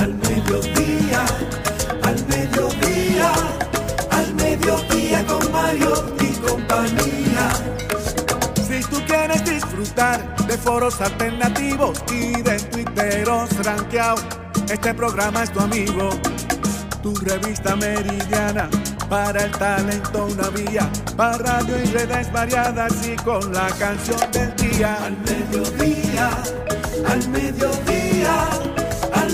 Al mediodía, al mediodía, al mediodía con Mariotti y compañía. Si tú quieres disfrutar de foros alternativos y de tuiteros rankeados, este programa es tu amigo. Tu revista meridiana para el talento una vía, para radio y redes variadas y con la canción del día. Al mediodía, al mediodía,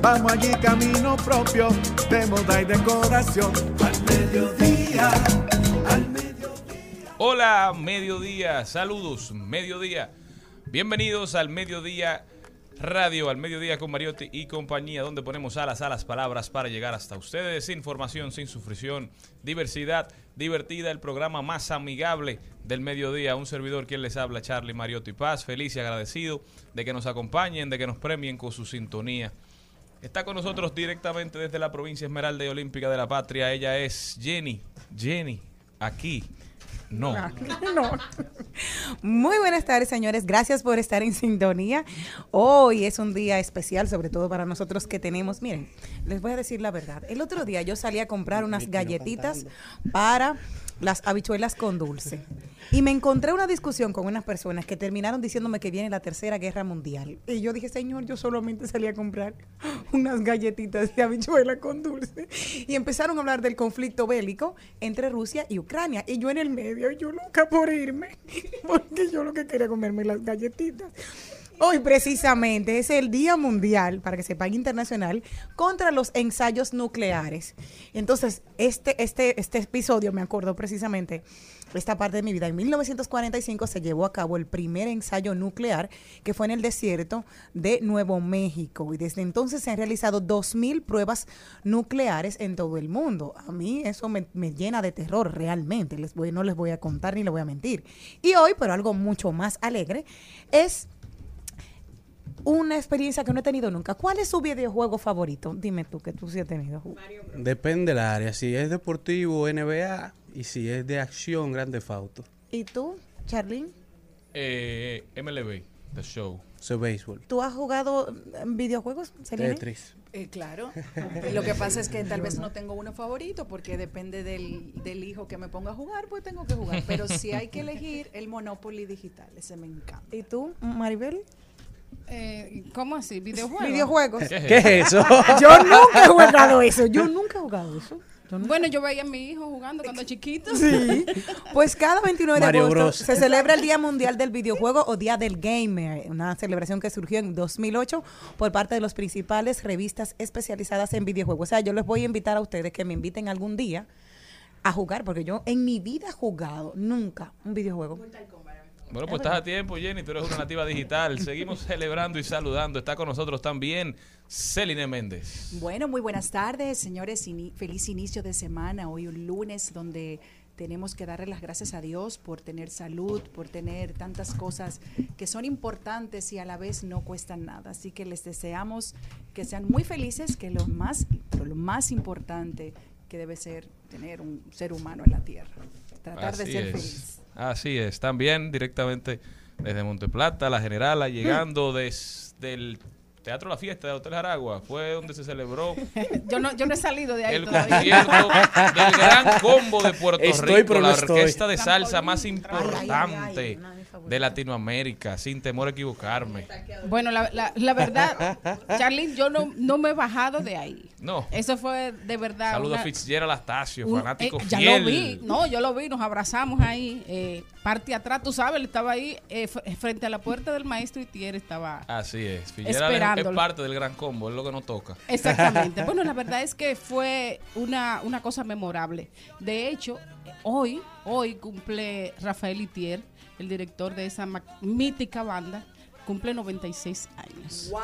Vamos allí camino propio de moda y decoración. Al mediodía, al mediodía. Hola, mediodía, saludos, mediodía. Bienvenidos al mediodía radio, al mediodía con Mariotti y compañía, donde ponemos alas a las palabras para llegar hasta ustedes. Información sin sufrición, diversidad divertida, el programa más amigable del mediodía. Un servidor quien les habla, Charlie Mariotti Paz, feliz y agradecido de que nos acompañen, de que nos premien con su sintonía. Está con nosotros directamente desde la provincia Esmeralda y Olímpica de la Patria. Ella es Jenny. Jenny, aquí. No. No. Muy buenas tardes, señores. Gracias por estar en sintonía. Hoy es un día especial, sobre todo para nosotros que tenemos. Miren, les voy a decir la verdad. El otro día yo salí a comprar unas galletitas para las habichuelas con dulce. Y me encontré una discusión con unas personas que terminaron diciéndome que viene la tercera guerra mundial. Y yo dije, señor, yo solamente salí a comprar unas galletitas de habichuela con dulce. Y empezaron a hablar del conflicto bélico entre Rusia y Ucrania. Y yo en el medio, yo loca por irme. Porque yo lo que quería comerme las galletitas. Hoy precisamente es el Día Mundial, para que sepa, internacional, contra los ensayos nucleares. Entonces, este, este, este episodio me acuerdo precisamente esta parte de mi vida. En 1945 se llevó a cabo el primer ensayo nuclear que fue en el desierto de Nuevo México y desde entonces se han realizado 2.000 pruebas nucleares en todo el mundo. A mí eso me, me llena de terror realmente, les voy, no les voy a contar ni les voy a mentir. Y hoy, pero algo mucho más alegre, es una experiencia que no he tenido nunca. ¿Cuál es su videojuego favorito? Dime tú, que tú sí has tenido. Depende del área. Si es deportivo, NBA. Y si es de acción, Grande Fauto. ¿Y tú, Charlene? Eh, MLB, The Show. Es béisbol. ¿Tú has jugado en videojuegos, Celine? Tetris. Eh, claro. Lo que pasa es que tal vez no tengo uno favorito porque depende del, del hijo que me ponga a jugar, pues tengo que jugar. Pero si hay que elegir el Monopoly digital, ese me encanta. ¿Y tú, Maribel? Eh, ¿Cómo así? ¿Videojuegos? Videojuegos. ¿Qué es eso? Yo nunca he jugado eso. Yo nunca he jugado eso. Yo nunca- Bueno, yo veía a mi hijo jugando cuando chiquito. Sí. Pues cada 29 de Mario agosto Bros. se celebra el Día Mundial del Videojuego o Día del Gamer, una celebración que surgió en 2008 por parte de las principales revistas especializadas en videojuegos. O sea, yo les voy a invitar a ustedes que me inviten algún día a jugar, porque yo en mi vida he jugado nunca un videojuego. Bueno, pues estás a tiempo, Jenny. Tú eres una nativa digital. Seguimos celebrando y saludando. Está con nosotros también Celine Méndez. Bueno, muy buenas tardes, señores. Feliz inicio de semana. Hoy un lunes donde tenemos que darle las gracias a Dios por tener salud, por tener tantas cosas que son importantes y a la vez no cuestan nada. Así que les deseamos que sean muy felices, que lo más, pero lo más importante que debe ser tener un ser humano en la tierra. Tratar de Así ser es. feliz. Así es. También directamente desde Monteplata, la Generala, llegando desde el Teatro La Fiesta del Hotel Jaragua fue donde se celebró Yo no, yo no he salido de ahí el todavía. concierto del gran combo de Puerto Estoy, Rico, pero la estoy. orquesta de salsa más ay, ay, importante ay, de de Latinoamérica, sin temor a equivocarme. Bueno, la, la, la verdad, Charlene, yo no, no me he bajado de ahí. No. Eso fue de verdad. Saludos una- a Fitzgerald Astacio, un- fanático eh, ya fiel. lo vi, no, yo lo vi, nos abrazamos ahí, eh, parte atrás, tú sabes, él estaba ahí eh, frente a la puerta del maestro Itier, estaba Así es, Fitzgerald es- parte del gran combo, es lo que nos toca. Exactamente. Bueno, la verdad es que fue una, una cosa memorable. De hecho, hoy, hoy cumple Rafael Itier, el director de esa mítica banda, cumple 96 años. ¡Wow!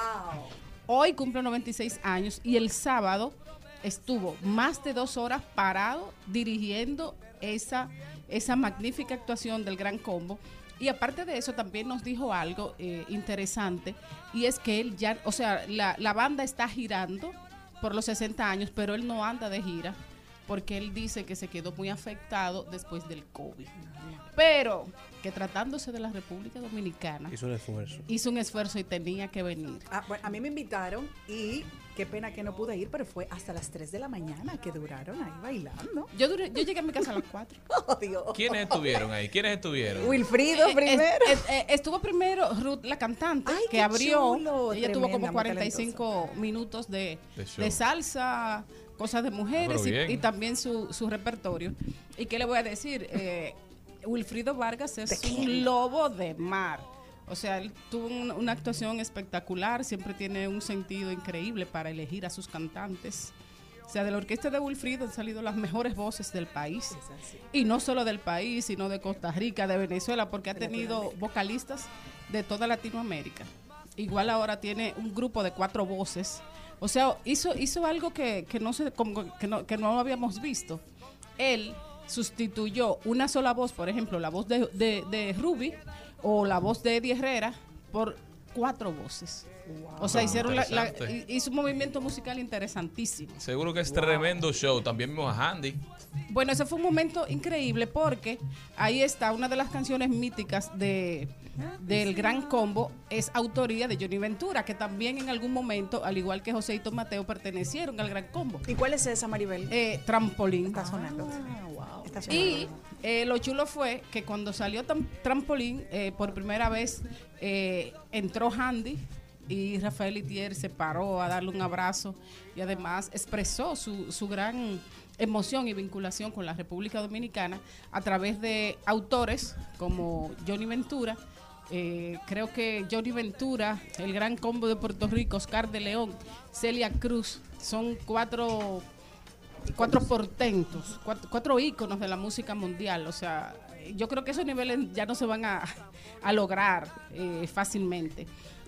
Hoy cumple 96 años y el sábado estuvo más de dos horas parado dirigiendo esa, esa magnífica actuación del Gran Combo. Y aparte de eso, también nos dijo algo eh, interesante y es que él ya, o sea, la, la banda está girando por los 60 años, pero él no anda de gira porque él dice que se quedó muy afectado después del COVID. Pero que tratándose de la República Dominicana, Hizo el esfuerzo. hizo un esfuerzo y tenía que venir. Ah, bueno, a mí me invitaron y qué pena que no pude ir, pero fue hasta las 3 de la mañana que duraron ahí bailando. Yo, duré- yo llegué a mi casa a las 4. Oh, Dios. ¿Quiénes estuvieron ahí? ¿Quiénes estuvieron? Wilfrido primero. eh, estuvo primero Ruth, la cantante, Ay, que abrió. chulo, ella tuvo como tremenda, muy 45 minutos de, De salsa, cosas de mujeres Ah, pero y, también su, su repertorio. ¿Y qué le voy a decir? Eh, Wilfrido Vargas es un lobo de mar. O sea, él tuvo un- una actuación espectacular, siempre tiene un sentido increíble para elegir a sus cantantes. O sea, de la orquesta de Wilfrido han salido las mejores voces del país. Y no solo del país, sino de Costa Rica, de Venezuela, porque ha tenido vocalistas de toda Latinoamérica. Igual ahora tiene un grupo de cuatro voces. O sea, hizo, hizo algo que, que no se, como que, no, que no habíamos visto. Él sustituyó una sola voz, por ejemplo, la voz de, de, de Ruby o la voz de Eddie Herrera, por cuatro voces. O sea, hicieron la- la- hizo un movimiento musical interesantísimo. Seguro que es tremendo show. También vimos a Handy. Bueno, ese fue un momento increíble porque ahí está una de las canciones míticas de del Gran Combo es autoría de Johnny Ventura, que también en algún momento, al igual que Joséito Mateo, pertenecieron al Gran Combo. ¿Y cuál es esa, Maribel? Eh, trampolín. Está sonando. Ah, wow. Y eh, lo chulo fue que cuando salió Trampolín, eh, por primera vez eh, entró Handy y Rafael Itier se paró a darle un abrazo y además expresó su, su gran emoción y vinculación con la República Dominicana a través de autores como Johnny Ventura. creo que Johnny Ventura, el gran combo de Puerto Rico, Oscar de León, Celia Cruz, son cuatro cuatro portentos, cuatro, cuatro íconos de la música mundial. O sea, yo creo que esos niveles ya no se van a, a lograr eh, fácilmente.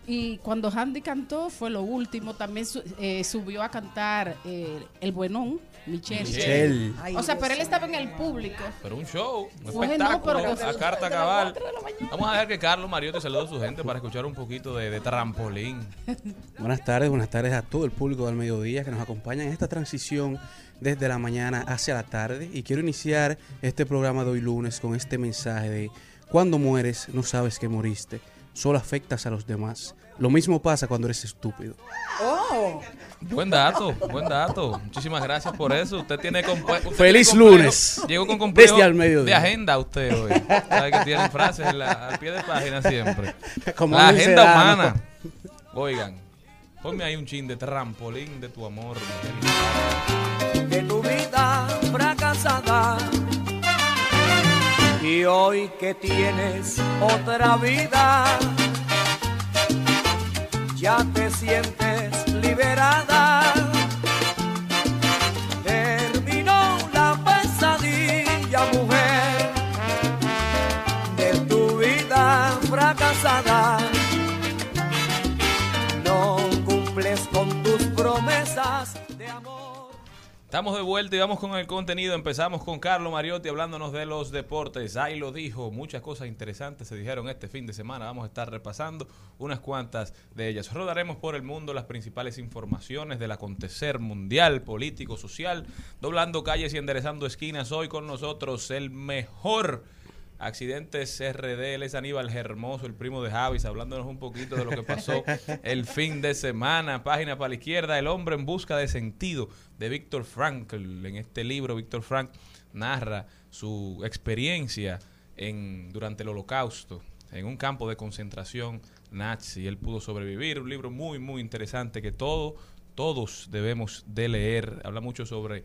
Y cuando Handy cantó fue lo último, también su- eh, subió a cantar eh, El Buenón, Michelle. Michelle. Ay, O sea, pero él estaba en el público. Pero un show, un Bueno, espectáculo, pero a carta cabal. Vamos a dejar que Carlos Mariotti salude a su gente para escuchar un poquito de, de trampolín. Buenas tardes, buenas tardes a todo el público del mediodía que nos acompaña en esta transición desde la mañana hacia la tarde. Y quiero iniciar este programa de hoy lunes con este mensaje de cuando mueres no sabes que moriste, solo afectas a los demás. Lo mismo pasa cuando eres estúpido. Oh, Buen dato, buen dato. Muchísimas gracias por eso. Usted tiene usted Feliz tiene lunes. Llegó con complejo Desde al mediodía. de agenda usted hoy. Sabe que tiene frases en la- al pie de página siempre. Como la agenda humana. Oigan, ponme ahí un chin de trampolín de tu amor. Miguel. Y hoy que tienes otra vida, ya te sientes liberada. Estamos de vuelta y vamos con el contenido. Empezamos con Carlos Mariotti hablándonos de los deportes. Ahí lo dijo, muchas cosas interesantes se dijeron este fin de semana. Vamos a estar repasando unas cuantas de ellas. Rodaremos por el mundo las principales informaciones del acontecer mundial, político, social, doblando calles y enderezando esquinas. Hoy con nosotros el mejor Accidentes RD, él es Aníbal Hermoso, el primo de Javis, hablándonos un poquito de lo que pasó el fin de semana. Página para la izquierda, El hombre en busca de sentido de Víctor Frankl. En este libro, Víctor Frank narra su experiencia en, durante el holocausto, en un campo de concentración nazi. Él pudo sobrevivir, un libro muy, muy interesante que todo, todos debemos de leer. Habla mucho sobre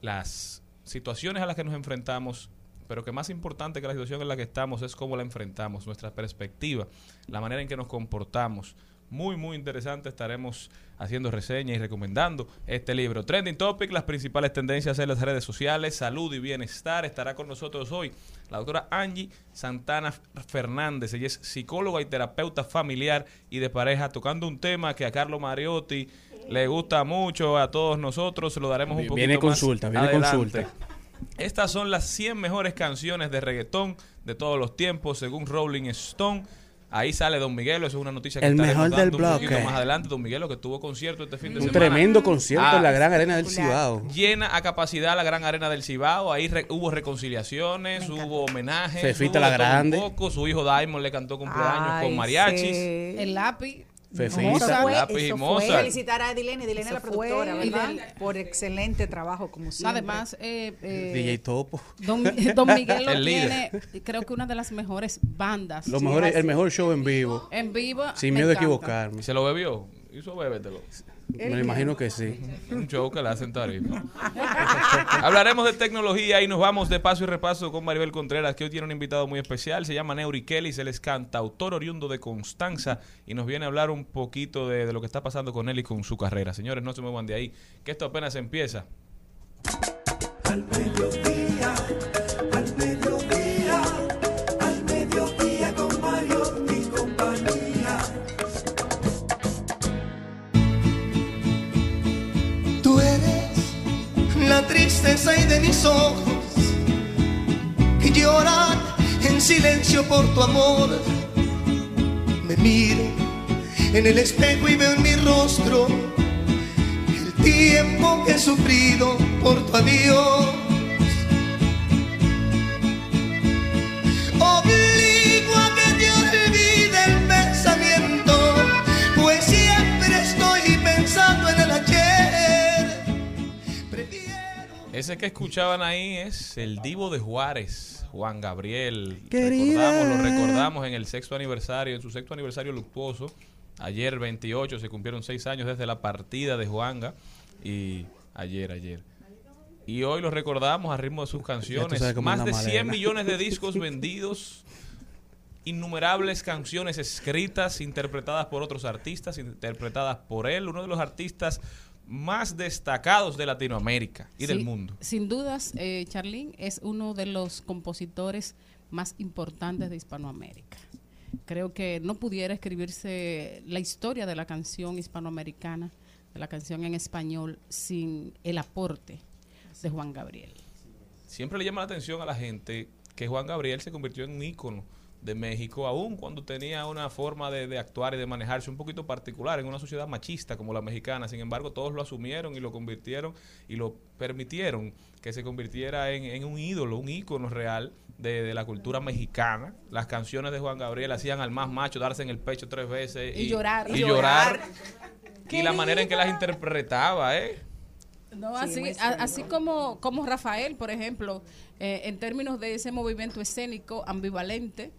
las situaciones a las que nos enfrentamos, pero que más importante que la situación en la que estamos es cómo la enfrentamos, nuestra perspectiva, la manera en que nos comportamos. Muy, muy interesante. Estaremos haciendo reseñas y recomendando este libro. Trending Topic, las principales tendencias en las redes sociales, salud y bienestar. Estará con nosotros hoy la doctora Angie Santana Fernández. Ella es psicóloga y terapeuta familiar y de pareja, tocando un tema que a Carlos Mariotti le gusta mucho, a todos nosotros. Se lo daremos un poquito Viene más consulta, viene consulta. Estas son las 100 mejores canciones de reggaetón de todos los tiempos, según Rolling Stone. Ahí sale Don Miguelo, eso es una noticia que El mejor del un bloque. más adelante. Don Miguelo que tuvo concierto este fin de Un semana. tremendo concierto Ah, en la gran arena del Cibao. Llena a capacidad la gran arena del Cibao. Ahí re- hubo reconciliaciones, hubo homenajes. Fefita hubo la un Grande. poco. Su hijo Diamond le cantó cumpleaños Ay, con mariachis. sí. El lápiz. Fefita. Fue- Lápiz y eso fue- Mozart. Felicitar a Edilene, Edilene la fue- productora, ¿verdad? Del- Por excelente trabajo, como siempre. Además, eh, eh, DJ Topo. Don, Don Miguel lo tiene, creo que una de las mejores bandas Lo mejor, el mejor show en vivo. en vivo. Sin miedo a equivocarme. ¿Se lo bebió? Hizo bébetelo. Me lo imagino que sí. Un show que le hacen tarifa. Hablaremos de tecnología y nos vamos de paso y repaso con Maribel Contreras, que hoy tiene un invitado muy especial. Se llama Neuri Kelly, él es cantautor oriundo de Constanza y nos viene a hablar un poquito de, de lo que está pasando con él y con su carrera. Señores, no se muevan de ahí, que esto apenas empieza. Al tristeza y de mis ojos que lloran en silencio por tu amor. Me miro en el espejo y veo en mi rostro el tiempo que he sufrido por tu adiós. Ese que escuchaban ahí es el divo de Juárez, Juan Gabriel. Querida. Recordamos, lo recordamos en el sexto aniversario, en su sexto aniversario luctuoso. Ayer 28 se cumplieron seis años desde la partida de Juanga y ayer, ayer. Y hoy lo recordamos a ritmo de sus canciones. Más de 100 Malena. millones de discos vendidos. Innumerables canciones escritas, interpretadas por otros artistas, interpretadas por él, uno de los artistas más destacados de Latinoamérica y del mundo. Sin dudas, eh, Charlín es uno de los compositores más importantes de Hispanoamérica. Creo que no pudiera escribirse la historia de la canción hispanoamericana, de la canción en español, sin el aporte de Juan Gabriel. Siempre le llama la atención a la gente que Juan Gabriel se convirtió en un ícono de México, aún cuando tenía una forma de, de actuar y de manejarse un poquito particular en una sociedad machista como la mexicana. Sin embargo, todos lo asumieron y lo convirtieron y lo permitieron que se convirtiera en, en un ídolo, un ícono real de, de la cultura mexicana. Las canciones de Juan Gabriel hacían al más macho darse en el pecho tres veces Y llorar. Y Y llorar. Qué Y la manera en que las interpretaba, ¿eh? No, Sí, así, a- así como, como Rafael, por ejemplo, eh, en términos de ese movimiento escénico ambivalente,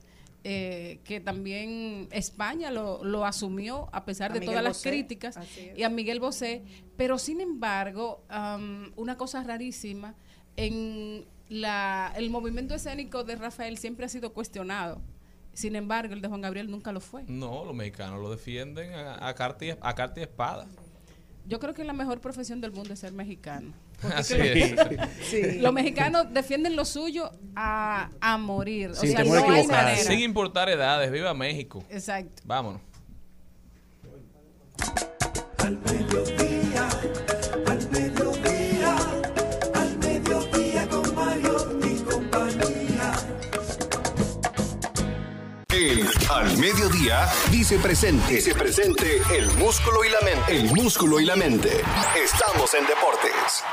eh, que también España lo, lo asumió a pesar A de Miguel todas las críticas y a Miguel Bosé, pero sin embargo, am, una cosa rarísima, en la, el movimiento escénico de Rafael siempre ha sido cuestionado. Sin embargo, el de Juan Gabriel nunca lo fue. No, los mexicanos lo defienden a, a carta y, a carta y espada. Yo creo que la mejor profesión del mundo es ser mexicano. Así es. Los mexicanos defienden lo suyo a, a morir. Sin o sea, temor a no hay equivocarse. manera. Sin importar edades, viva México. Exacto. Vámonos. Al mediodía, al mediodía, al mediodía con Mario y compañía. El Al Mediodía dice presente. Dice presente el músculo y la mente. El músculo y la mente. Estamos en deportes.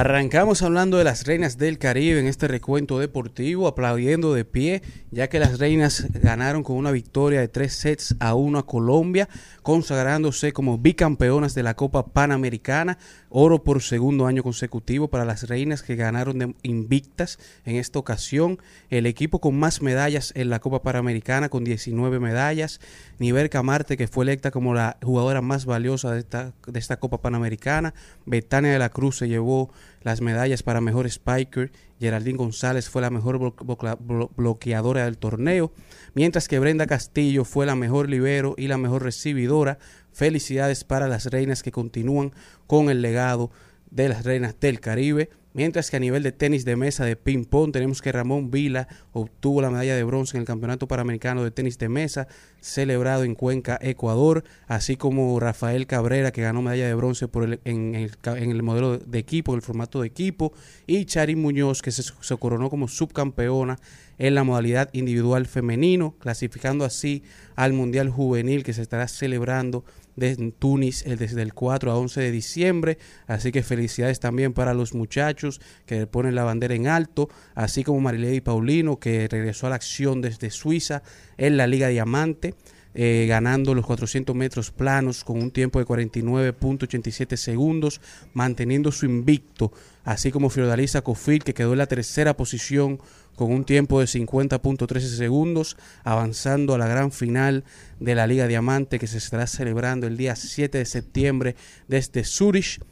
Arrancamos hablando de las reinas del Caribe en este recuento deportivo, aplaudiendo de pie, ya que las reinas ganaron con una victoria de tres sets a uno a Colombia, consagrándose como bicampeonas de la Copa Panamericana, oro por segundo año consecutivo para las reinas que ganaron de invictas en esta ocasión. El equipo con más medallas en la Copa Panamericana, con 19 medallas. Niver Camarte, que fue electa como la jugadora más valiosa de esta, de esta Copa Panamericana. Betania de la Cruz se llevó las medallas para mejor spiker. Geraldine González fue la mejor blo- blo- blo- bloqueadora del torneo, mientras que Brenda Castillo fue la mejor libero y la mejor recibidora. Felicidades para las reinas que continúan con el legado de las reinas del Caribe. Mientras que a nivel de tenis de mesa de ping pong tenemos que Ramón Vila obtuvo la medalla de bronce en el Campeonato Panamericano de Tenis de Mesa celebrado en Cuenca, Ecuador, así como Rafael Cabrera que ganó medalla de bronce por el- en, el, en el modelo de equipo, en el formato de equipo, y Charin Muñoz que se, se coronó como subcampeona en la modalidad individual femenino, clasificando así al Mundial Juvenil que se estará celebrando desde Túnez eh, desde el 4 a 11 de diciembre. Así que felicidades también para los muchachos que ponen la bandera en alto, así como Marilady Paulino que regresó a la acción desde Suiza en la Liga Diamante. eh, ganando los 400 metros planos con un tiempo de 49.87 segundos, manteniendo su invicto, así como Fiordalisa Cofil, que quedó en la tercera posición con un tiempo de 50.13 segundos, avanzando a la gran final de la Liga Diamante que se estará celebrando el día 7 de septiembre desde Zurich.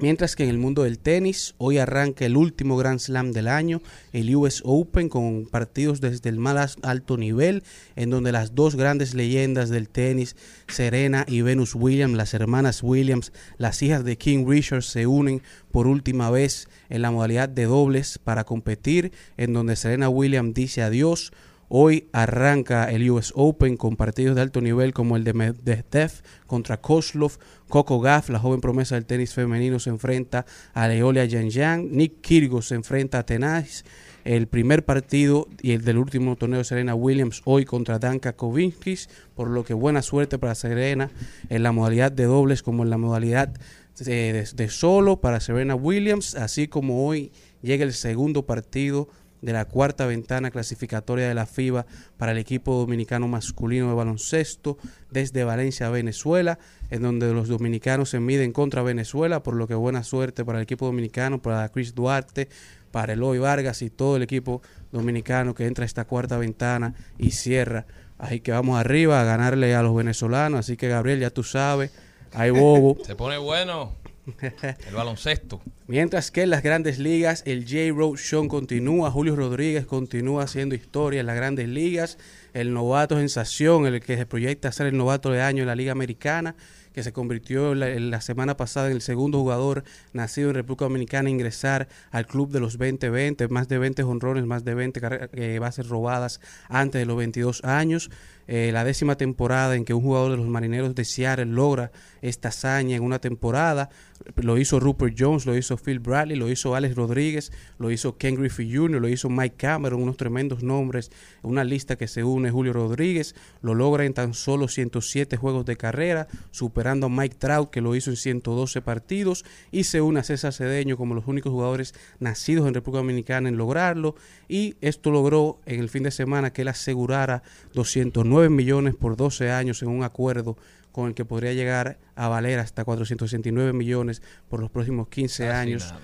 Mientras que en el mundo del tenis, hoy arranca el último Grand Slam del año, el US Open, con partidos desde el más alto nivel, en donde las dos grandes leyendas del tenis, Serena y Venus Williams, las hermanas Williams, las hijas de King Richard, se unen por última vez en la modalidad de dobles para competir, en donde Serena Williams dice adiós. Hoy arranca el US Open con partidos de alto nivel como el de Medvedev contra Kozlov, Coco Gauff, la joven promesa del tenis femenino, se enfrenta a Leolia Yanyan, Nick Kyrgios se enfrenta a Tenais, el primer partido y el del último torneo de Serena Williams hoy contra Danka Kovinskis, por lo que buena suerte para Serena en la modalidad de dobles como en la modalidad de- de solo para Serena Williams, así como hoy llega el segundo partido de la cuarta ventana clasificatoria de la FIBA para el equipo dominicano masculino de baloncesto desde Valencia, Venezuela, en donde los dominicanos se miden contra Venezuela, por lo que buena suerte para el equipo dominicano, para Chris Duarte, para Eloy Vargas y todo el equipo dominicano que entra a esta cuarta ventana y cierra. Así que vamos arriba a ganarle a los venezolanos, así que Gabriel, ya tú sabes, hay bobo. Se pone bueno el baloncesto. Mientras que en las grandes ligas, el J-Road Show continúa, Julio Rodríguez continúa haciendo historia en las grandes ligas, el novato sensación, el que se proyecta ser el novato de año en la Liga Americana, que se convirtió la, la semana pasada en el segundo jugador nacido en República Dominicana a ingresar al club de los 20-20, más de 20 honrones, más de 20 carre- eh, bases robadas antes de los 22 años. Eh, la décima temporada en que un jugador de los marineros de Seattle logra esta hazaña en una temporada. Lo hizo Rupert Jones, lo hizo Phil Bradley, lo hizo Alex Rodríguez, lo hizo Ken Griffey Jr., lo hizo Mike Cameron, unos tremendos nombres, una lista que se une Julio Rodríguez, lo logra en tan solo 107 juegos de carrera, superando a Mike Trout, que lo hizo en 112 partidos, y se une a César Cedeño como los únicos jugadores nacidos en República Dominicana en lograrlo, y esto logró en el fin de semana que él asegurara 209 millones por 12 años en un acuerdo con el que podría llegar a valer hasta 469 millones por los próximos 15 Casi años nada.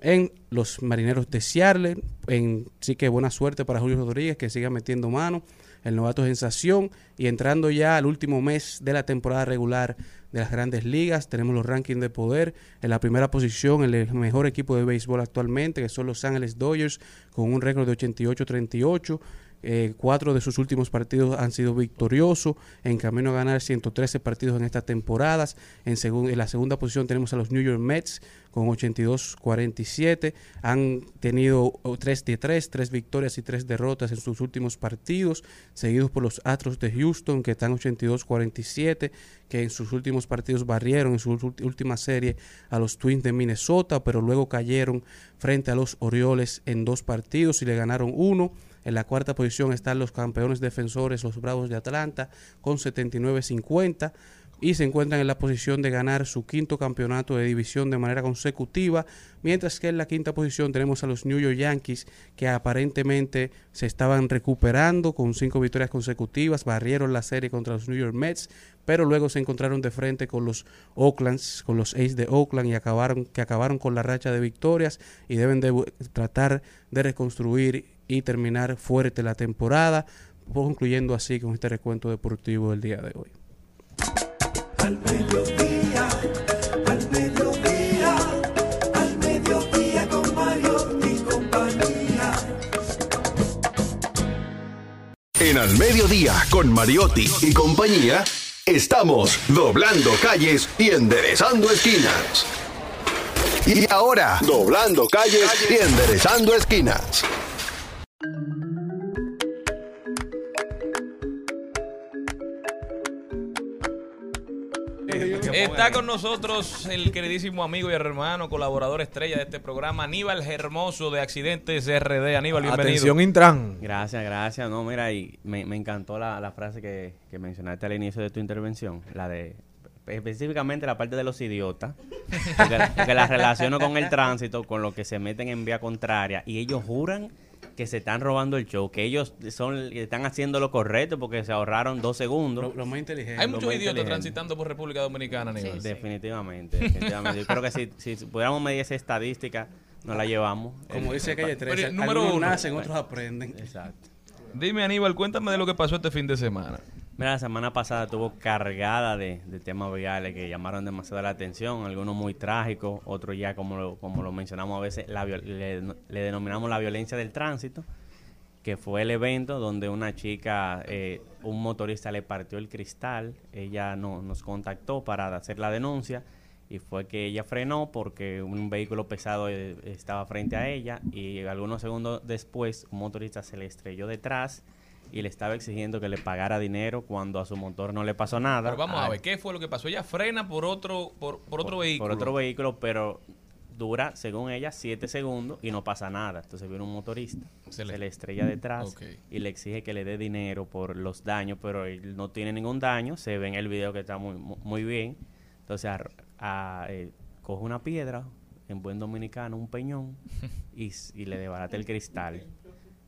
en los marineros de Seattle. En, sí que buena suerte para Julio Rodríguez que siga metiendo mano, el novato sensación. Y entrando ya al último mes de la temporada regular de las grandes ligas, tenemos los rankings de poder. En la primera posición, el mejor equipo de béisbol actualmente, que son los Ángeles Dodgers, con un récord de 88-38. Eh, cuatro de sus últimos partidos han sido victoriosos, en camino a ganar 113 partidos en estas temporadas. En, segun- en la segunda posición tenemos a los New York Mets con 82-47. Han tenido 3 de 3, 3 victorias y 3 derrotas en sus últimos partidos, seguidos por los Astros de Houston que están 82-47, que en sus últimos partidos barrieron en su última serie a los Twins de Minnesota, pero luego cayeron frente a los Orioles en dos partidos y le ganaron uno. En la cuarta posición están los campeones defensores, los Bravos de Atlanta, con 79-50. y se encuentran en la posición de ganar su quinto campeonato de división de manera consecutiva, mientras que en la quinta posición tenemos a los New York Yankees que aparentemente se estaban recuperando con cinco victorias consecutivas, barrieron la serie contra los New York Mets, pero luego se encontraron de frente con los Oaklands, con los A's de Oakland y acabaron que acabaron con la racha de victorias y deben de tratar de reconstruir y terminar fuerte la temporada, concluyendo así con este recuento deportivo del día de hoy. Al mediodía, al mediodía, al mediodía con Mario y compañía. En Al Mediodía, con Mariotti y compañía, estamos doblando calles y enderezando esquinas. Y ahora, doblando calles y enderezando esquinas. Está con nosotros el queridísimo amigo y hermano, colaborador estrella de este programa, Aníbal Hermoso de Accidentes RD. Aníbal, bienvenido. Atención Intran. Gracias, gracias. No, mira, y me, me encantó la, la frase que, que mencionaste al inicio de tu intervención, la de específicamente la parte de los idiotas, porque, porque la relaciono con el tránsito, con lo que se meten en vía contraria, y ellos juran que se están robando el show, que ellos son están haciendo lo correcto porque se ahorraron dos segundos. Lo, lo más inteligente. Hay muchos idiotas transitando por República Dominicana, Aníbal. Definitivamente, definitivamente. Yo creo que si, si pudiéramos medir esa estadística, nos la llevamos. Como Eh, dice Calle Pero, 13, número algunos uno. nacen, otros aprenden. Exacto. Dime, Aníbal, cuéntame de lo que pasó este fin de semana. Mira, la semana pasada estuvo cargada de, temas viales que llamaron demasiado la atención, algunos muy trágicos, otros ya como lo, mencionamos a veces, le, denominamos la violencia del tránsito, que fue el evento donde una chica, eh, un motorista le partió el cristal, ella no, nos contactó para hacer la denuncia y fue que ella frenó porque un vehículo pesado eh, estaba frente a ella y algunos segundos después un motorista se le estrelló detrás y le estaba exigiendo que le pagara dinero cuando a su motor no le pasó nada. Pero vamos a Ah, ver, ¿qué fue lo que pasó? Ella frena por otro, por, por otro por- vehículo. Por otro vehículo, pero dura, según ella, siete segundos y no pasa nada. Entonces viene un motorista, Se se le- estrella detrás y le exige que le dé dinero por los daños, pero él no tiene ningún daño. Se ve en el video que está muy, mu- muy bien. Entonces ar- a- eh, coge una piedra, en buen dominicano, un peñón, y, y le desbarata el cristal.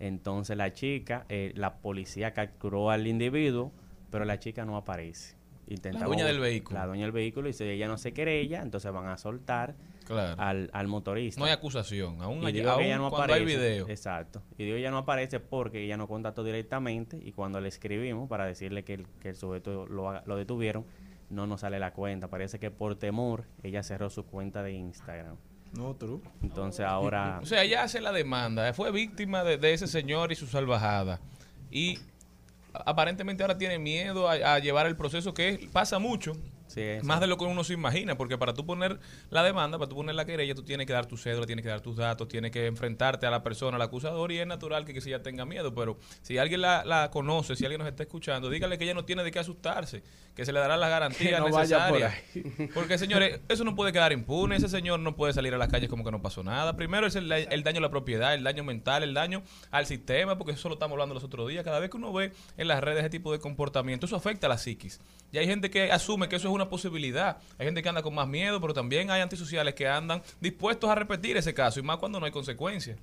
Entonces la chica, eh, la policía capturó al individuo, pero la chica no aparece. Intentaba- dueña del vehículo. La dueña del vehículo dice, ella no se querella, entonces van a soltar Claro. al, al motorista. No hay acusación. Aún, Y hay- digo que aún ella no cuando hay aparece. video. Exacto. Y digo ella no aparece porque ella no contactó directamente y cuando le escribimos para decirle que el, que el sujeto lo detuvieron, no nos sale la cuenta. Parece que por temor ella cerró su cuenta de Instagram. No, true. Entonces ahora... O sea, ella hace la demanda. Fue víctima de, de ese señor y su salvajada. Y aparentemente ahora tiene miedo a, a llevar el proceso que es- pasa mucho. Sí. Más de lo que uno se imagina, porque para tú poner la demanda, para tú poner la querella, tú tienes que dar tu cédula, tienes que dar tus datos, tienes que enfrentarte a la persona, al acusador, y es natural que, que si ella tenga miedo, pero si alguien la, la conoce, si alguien nos está escuchando, dígale que ella no tiene de qué asustarse, que se le darán las garantías no vaya por necesarias. Porque, señores, eso no puede quedar impune, ese señor no puede salir a las calles como que no pasó nada. Primero es el, el daño a la propiedad, el daño mental, el daño al sistema, porque eso lo estamos hablando los otros días. Cada vez que uno ve en las redes ese tipo de comportamiento, eso afecta a la psiquis. Y hay gente que asume que eso es una posibilidad. Hay gente que anda con más miedo, pero también hay antisociales que andan dispuestos a repetir ese caso, y más cuando no hay consecuencias.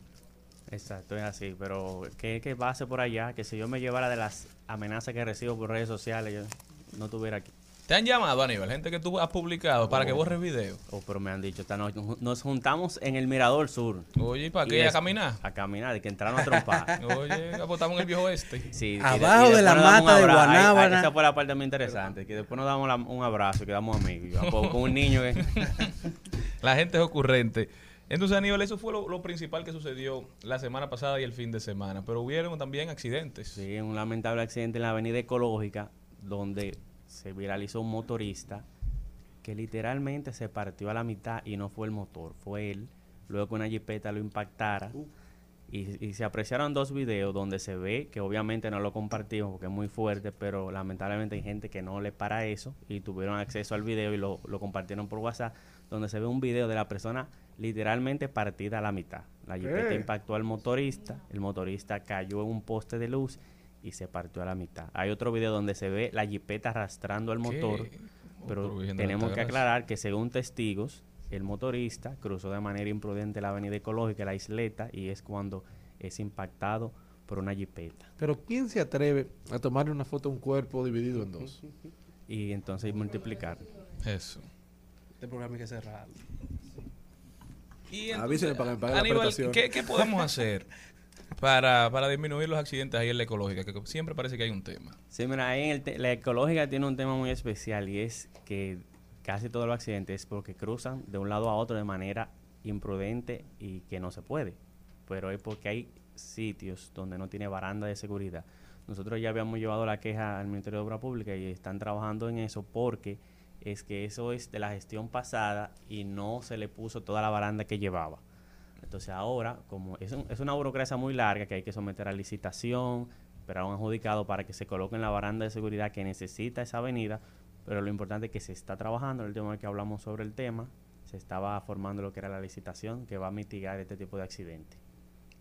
Exacto, es así. Pero ¿qué, qué base por allá? Que si yo me llevara de las amenazas que recibo por redes sociales, yo no estuviera aquí. ¿Te han llamado, Aníbal? Gente que tú has publicado para que borres video. Oh, pero me han dicho, esta noche nos juntamos en el Mirador Sur. Oye, ¿y para Y qué? ¿A es- caminar? A caminar, y que entraron a trompar. Oye, apostamos en el viejo este. Sí, y de- Abajo y de la mata de Guanábana. esa fue la parte más interesante, que después nos damos la- un abrazo y quedamos amigos. Yo, con un niño que... La gente es ocurrente. Entonces, Aníbal, eso fue lo, lo principal que sucedió la semana pasada y el fin de semana. Pero hubieron también accidentes. Sí, un lamentable accidente en la avenida Ecológica, donde se viralizó un motorista que literalmente se partió a la mitad y no fue el motor, fue él. Luego que una jipeta lo impactara. Y, y se apreciaron dos videos donde se ve que obviamente no lo compartimos porque es muy fuerte, pero lamentablemente hay gente que no le para eso y tuvieron acceso al video y lo, lo compartieron por WhatsApp, donde se ve un video de la persona literalmente partida a la mitad. La jipeta ¿Qué? impactó al motorista, el motorista cayó en un poste de luz y se partió a la mitad. Hay otro video donde se ve la jipeta arrastrando al motor ¿Qué? Pero la tenemos que aclarar que según testigos, el motorista cruzó de manera imprudente la avenida ecológica, la isleta, y es cuando es impactado por una jipeta. Pero ¿quién se atreve a tomarle una foto a un cuerpo dividido en dos? Y entonces multiplicar. Eso. Este programa hay que cerrarlo. Y Avísenme para que me paguen la Aníbal, prestación. ¿qué, qué podemos hacer para, para disminuir los accidentes ahí en la ecológica? Que siempre parece que hay un tema. Sí, mira, ahí en el te- la ecológica tiene un tema muy especial y es que casi todos los accidentes es porque cruzan de un lado a otro de manera imprudente y que no se puede. Pero es porque hay sitios donde no tiene baranda de seguridad. Nosotros ya habíamos llevado la queja al Ministerio de Obra Pública y están trabajando en eso porque es que eso es de la gestión pasada y no se le puso toda la baranda que llevaba. Entonces ahora, como es, un- es una burocracia muy larga que hay que someter a licitación, esperar a un adjudicado para que se coloque en la baranda de seguridad que necesita esa avenida, pero lo importante es que se está trabajando, el último vez que hablamos sobre el tema, se estaba formando lo que era la licitación que va a mitigar este tipo de accidentes.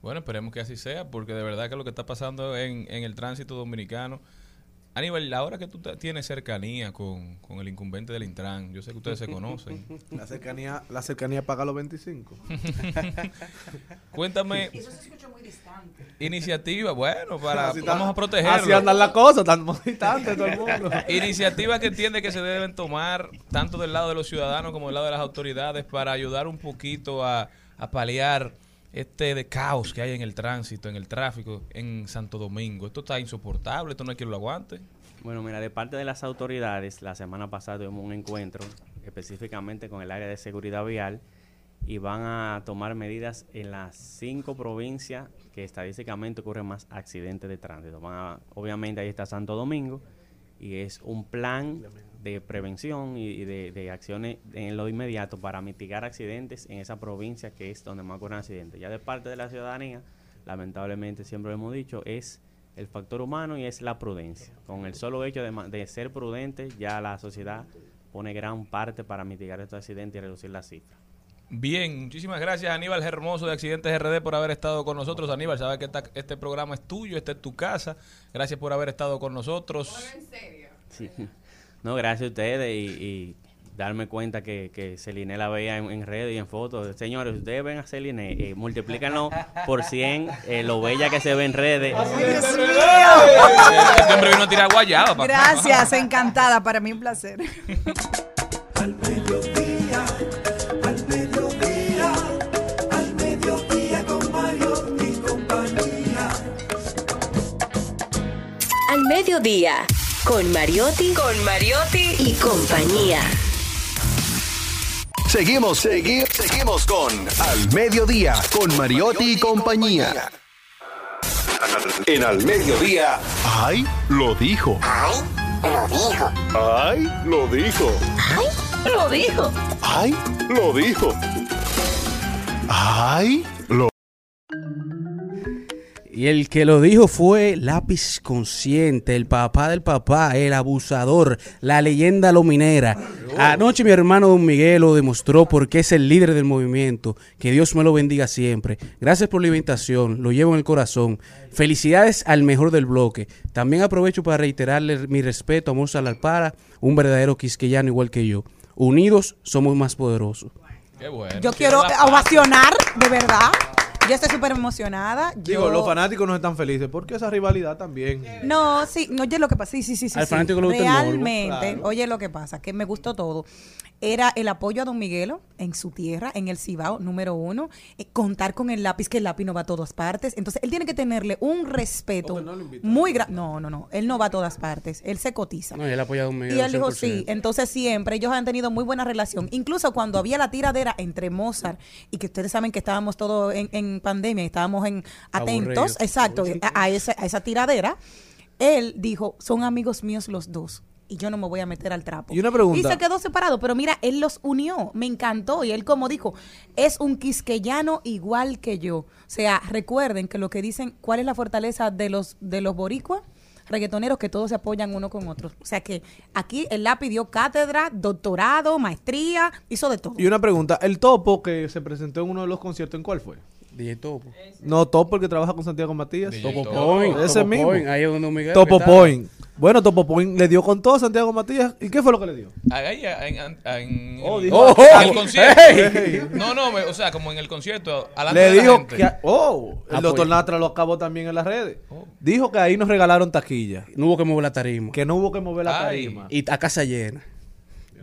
Bueno, esperemos que así sea, porque de verdad que lo que está pasando en, en el tránsito dominicano. Aníbal, ahora que tú tienes cercanía con, con el incumbente del Intran, yo sé que ustedes se conocen. La cercanía, la cercanía paga los 25. Cuéntame. Eso se escucha muy distante. Iniciativa, bueno, para Así está- vamos a protegerlo. Así andan las cosas, tan muy distantes todo el mundo. Iniciativas que entiende que se deben tomar tanto del lado de los ciudadanos como del lado de las autoridades para ayudar un poquito a, a paliar este de caos que hay en el tránsito, en el tráfico en Santo Domingo. Esto está insoportable, esto no hay quien lo aguante. Bueno, mira, de parte de las autoridades, la semana pasada tuvimos un encuentro específicamente con el área de seguridad vial y van a tomar medidas en las cinco provincias que estadísticamente ocurren más accidentes de tránsito. Obviamente ahí está Santo Domingo y es un plan de prevención y, de, de acciones en lo inmediato para mitigar accidentes en esa provincia que es donde más ocurren accidentes. Ya de parte de la ciudadanía, lamentablemente siempre lo hemos dicho, es el factor humano y es la prudencia. Con el solo hecho de, de ser prudente, ya la sociedad pone gran parte para mitigar estos accidentes y reducir la cifra. Bien, muchísimas gracias Aníbal Hermoso de Accidentes RD por haber estado con nosotros. Aníbal, sabes que esta- este programa es tuyo, esta es tu casa. Gracias por haber estado con nosotros. Sí. No, gracias a ustedes y, y darme cuenta que, que Celine la veía en, en redes y en fotos. Señores, ustedes ven a Celine, eh, multiplícanlo por 100, eh, lo bella que se ve en redes. Siempre vino a tirar guayaba, papá. Gracias, encantada. Para mí un placer. Mediodía, con Mariotti, con Mariotti y compañía. Seguimos, seguimos, seguimos con Al Mediodía, con Mariotti y compañía. En Al Mediodía, ¡ay! Lo dijo. ¡ay! Lo dijo. ¡ay! Lo dijo. Lo dijo. ¡ay! Lo dijo. ¡ay! Y el que lo dijo fue Lápiz Consciente, el papá del papá, el abusador, la leyenda lominera. Anoche mi hermano Don Miguel lo demostró porque es el líder del movimiento. Que Dios me lo bendiga siempre. Gracias por la invitación, lo llevo en el corazón. Felicidades al mejor del bloque. También aprovecho para reiterarle mi respeto a Mozart Alpara, un verdadero quisqueyano igual que yo. Unidos somos más poderosos. Qué bueno. Yo quiero ovacionar, de verdad. Yo estoy súper emocionada. Digo, Yo- los fanáticos no están felices porque esa rivalidad también. No, sí, no, oye lo que pasa, sí, sí, sí, sí. Al sí. fanático gusta el morbo, Realmente, claro. oye lo que pasa, que me gustó todo. Era el apoyo a Don Miguelo en su tierra, en el Cibao, número uno. eh, contar con el lápiz, que el lápiz no va a todas partes. Entonces, él tiene que tenerle un respeto muy grande. No, no, no. Él no va a todas partes. Él se cotiza. No, y él apoya a Don Miguel Y él dijo 100%. sí. Entonces siempre ellos han tenido muy buena relación. Incluso cuando había la tiradera entre Mozart y que ustedes saben que estábamos todos en, en pandemia, estábamos en atentos, Aburridos. exacto, a, a esa, a esa tiradera, él dijo, son amigos míos los dos. Y yo no me voy a meter al trapo. Y una pregunta. Y se quedó separado, pero mira, él los unió. Me encantó. Y él, como dijo, es un quisqueyano igual que yo. O sea, recuerden que lo que dicen, ¿cuál es la fortaleza de los, de los boricuas? reggaetoneros que todos se apoyan uno con otro. O sea que aquí el lápiz dio cátedra, doctorado, maestría, hizo de todo. Y una pregunta, el topo que se presentó en uno de los conciertos, ¿en cuál fue? DJ Topo. No, Topo el que trabaja con Santiago Matías. DJ Topo Topo. Point. Ese Topo mismo. Point, Ahí es donde Miguel. Topo. Point. Bueno, Topo Point le dio con todo a Santiago Matías. ¿Y qué fue lo que le dio? Ahí, en, en- en- Oh, en- dijo- en el concierto. Hey. No, no, me- o sea, como en el concierto. Le la dijo gente. que. Oh, el Ah, doctor pues. Natra lo acabó también en las redes. Dijo que ahí nos regalaron taquilla. No hubo que mover la tarima. Que no hubo que mover la Ay. tarima. Y a casa llena.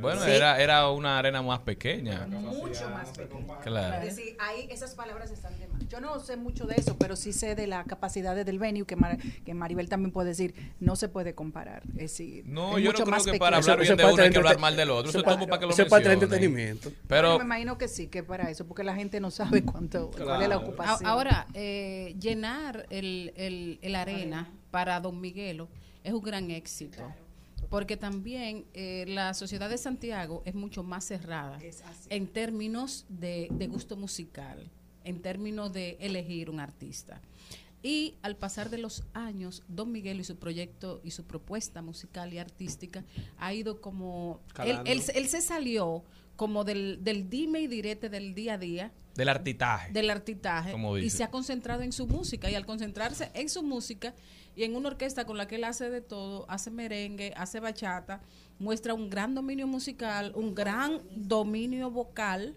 Bueno, Sí. era, era una arena más pequeña. Mucho más pequeño. Claro. Es decir, ahí esas palabras están de más. Yo no sé mucho de eso, pero sí sé de la capacidad del venue que, Mar- que Maribel también puede decir. No se puede comparar. Es decir, No, es yo no mucho creo más que pequeño. para hablar bien de uno hay que hablar mal del otro. Eso eso es es todo para que lo eso es entretenimiento. Pero me imagino que sí, que para eso, porque la gente no sabe cuánto, cuál es la A- ocupación. Ahora, eh, llenar el, el, el arena para Don Miguelo es un gran éxito. Porque también eh, la sociedad de Santiago es mucho más cerrada en términos de, de gusto musical, en términos de elegir un artista. Y al pasar de los años, Don Miguelo y su proyecto y su propuesta musical y artística ha ido como... Él, él, él se salió como del, del dime y direte del día a día, del artitaje. del artitaje. Como y se ha concentrado en su música. Y al concentrarse en su música y en una orquesta con la que él hace de todo, hace merengue, hace bachata, muestra un gran dominio musical, un gran dominio vocal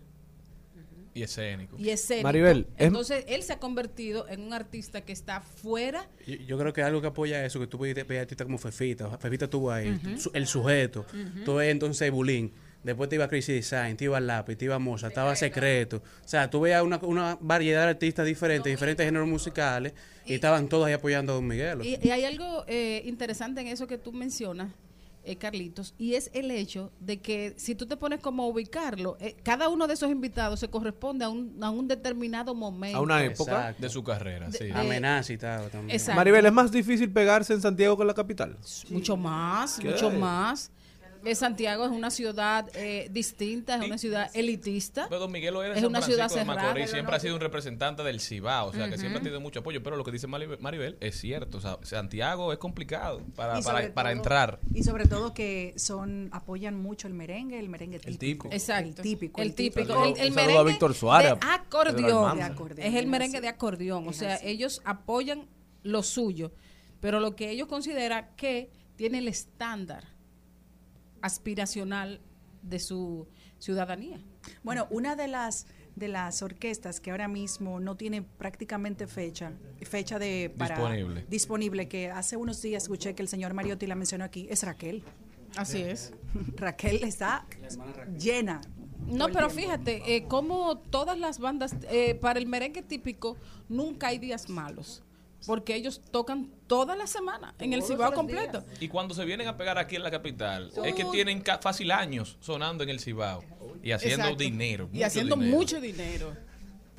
Y escénico. y escénico. Maribel, es- Entonces él se ha convertido en un artista que está fuera Yo, yo creo que algo que apoya eso, que tú puedes ver artistas como Fefita. Fefita estuvo ahí, su- el sujeto. Tú ves entonces Bulín. Después te iba Crazy Design, te iba Lápiz, te iba Moza, estaba Secreto. O sea, tú veías una, una variedad de artistas diferentes, diferentes géneros musicales, y estaban todos ahí apoyando a Don Miguel. Y, y hay algo eh, interesante en eso que tú mencionas, eh, Carlitos, y es el hecho de que si tú te pones como a ubicarlo, eh, cada uno de esos invitados se corresponde a un, a un determinado momento. A una época. Exacto. De su carrera, De- sí. Amenaza y tal también. Exacto. Maribel, ¿es más difícil pegarse en Santiago que en la capital? Mucho más, ¿Qué? mucho más. Eh, Santiago es una ciudad eh, distinta, es una ciudad elitista. Pero Don Miguel era Es San una Francisco ciudad de cerrada, Macorís, siempre no- ha sido un representante del Cibao, o sea, que siempre ha tenido mucho apoyo, pero lo que dice Maribel, es cierto, o sea, Santiago es complicado para, entrar. Y sobre todo que son apoyan mucho el merengue, el merengue típico. típico. Exacto. El típico. El típico. Saludo- El, el un saludo a merengue Víctor Suárez, de acordeón. De acordeón, Es el merengue de acordeón. O sea, ellos apoyan lo suyo, pero lo que ellos consideran que tiene el estándar aspiracional de su ciudadanía. Bueno, una de las de las orquestas que ahora mismo no tiene prácticamente fecha, fecha de para Disponible. disponible, que hace unos días escuché que el señor Mariotti la mencionó aquí, es Raquel. Así es. Raquel está llena. No, pero fíjate, eh, como todas las bandas, eh, para el merengue típico, nunca hay días malos. Porque ellos tocan toda la semana en el Cibao completo. Y cuando se vienen a pegar aquí en la capital, es que tienen fácil años sonando en el Cibao y haciendo Exacto. dinero. Y haciendo dinero. mucho dinero.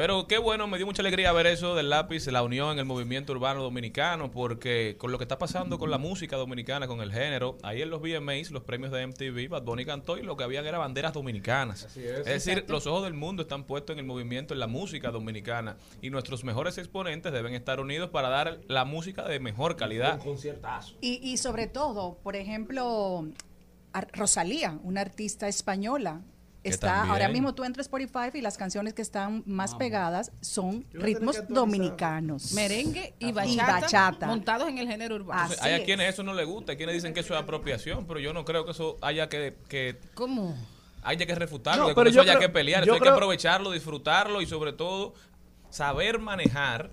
Pero qué bueno, me dio mucha alegría ver eso del lápiz, la unión en el movimiento urbano dominicano, porque con lo que está pasando con la música dominicana, con el género, ahí en los VMAs, los premios de MTV, Bad Bunny cantó y lo que habían era banderas dominicanas. es. decir, los ojos del mundo están puestos en el movimiento, en la música dominicana, y nuestros mejores exponentes deben estar unidos para dar la música de mejor calidad. Y, y sobre todo, por ejemplo, Rosalía, una artista española. Está, también. ahora mismo tú entras por Spotify y las canciones que están más pegadas son ritmos dominicanos. Merengue y Y bachata, montados en el género urbano. Así Hay a es. quienes eso no les gusta, hay quienes dicen que eso es apropiación, pero yo no creo que eso haya que, que ¿Cómo? haya que refutarlo, No, que con pero eso yo haya creo- que pelear, eso hay creo- que aprovecharlo, disfrutarlo y sobre todo saber manejar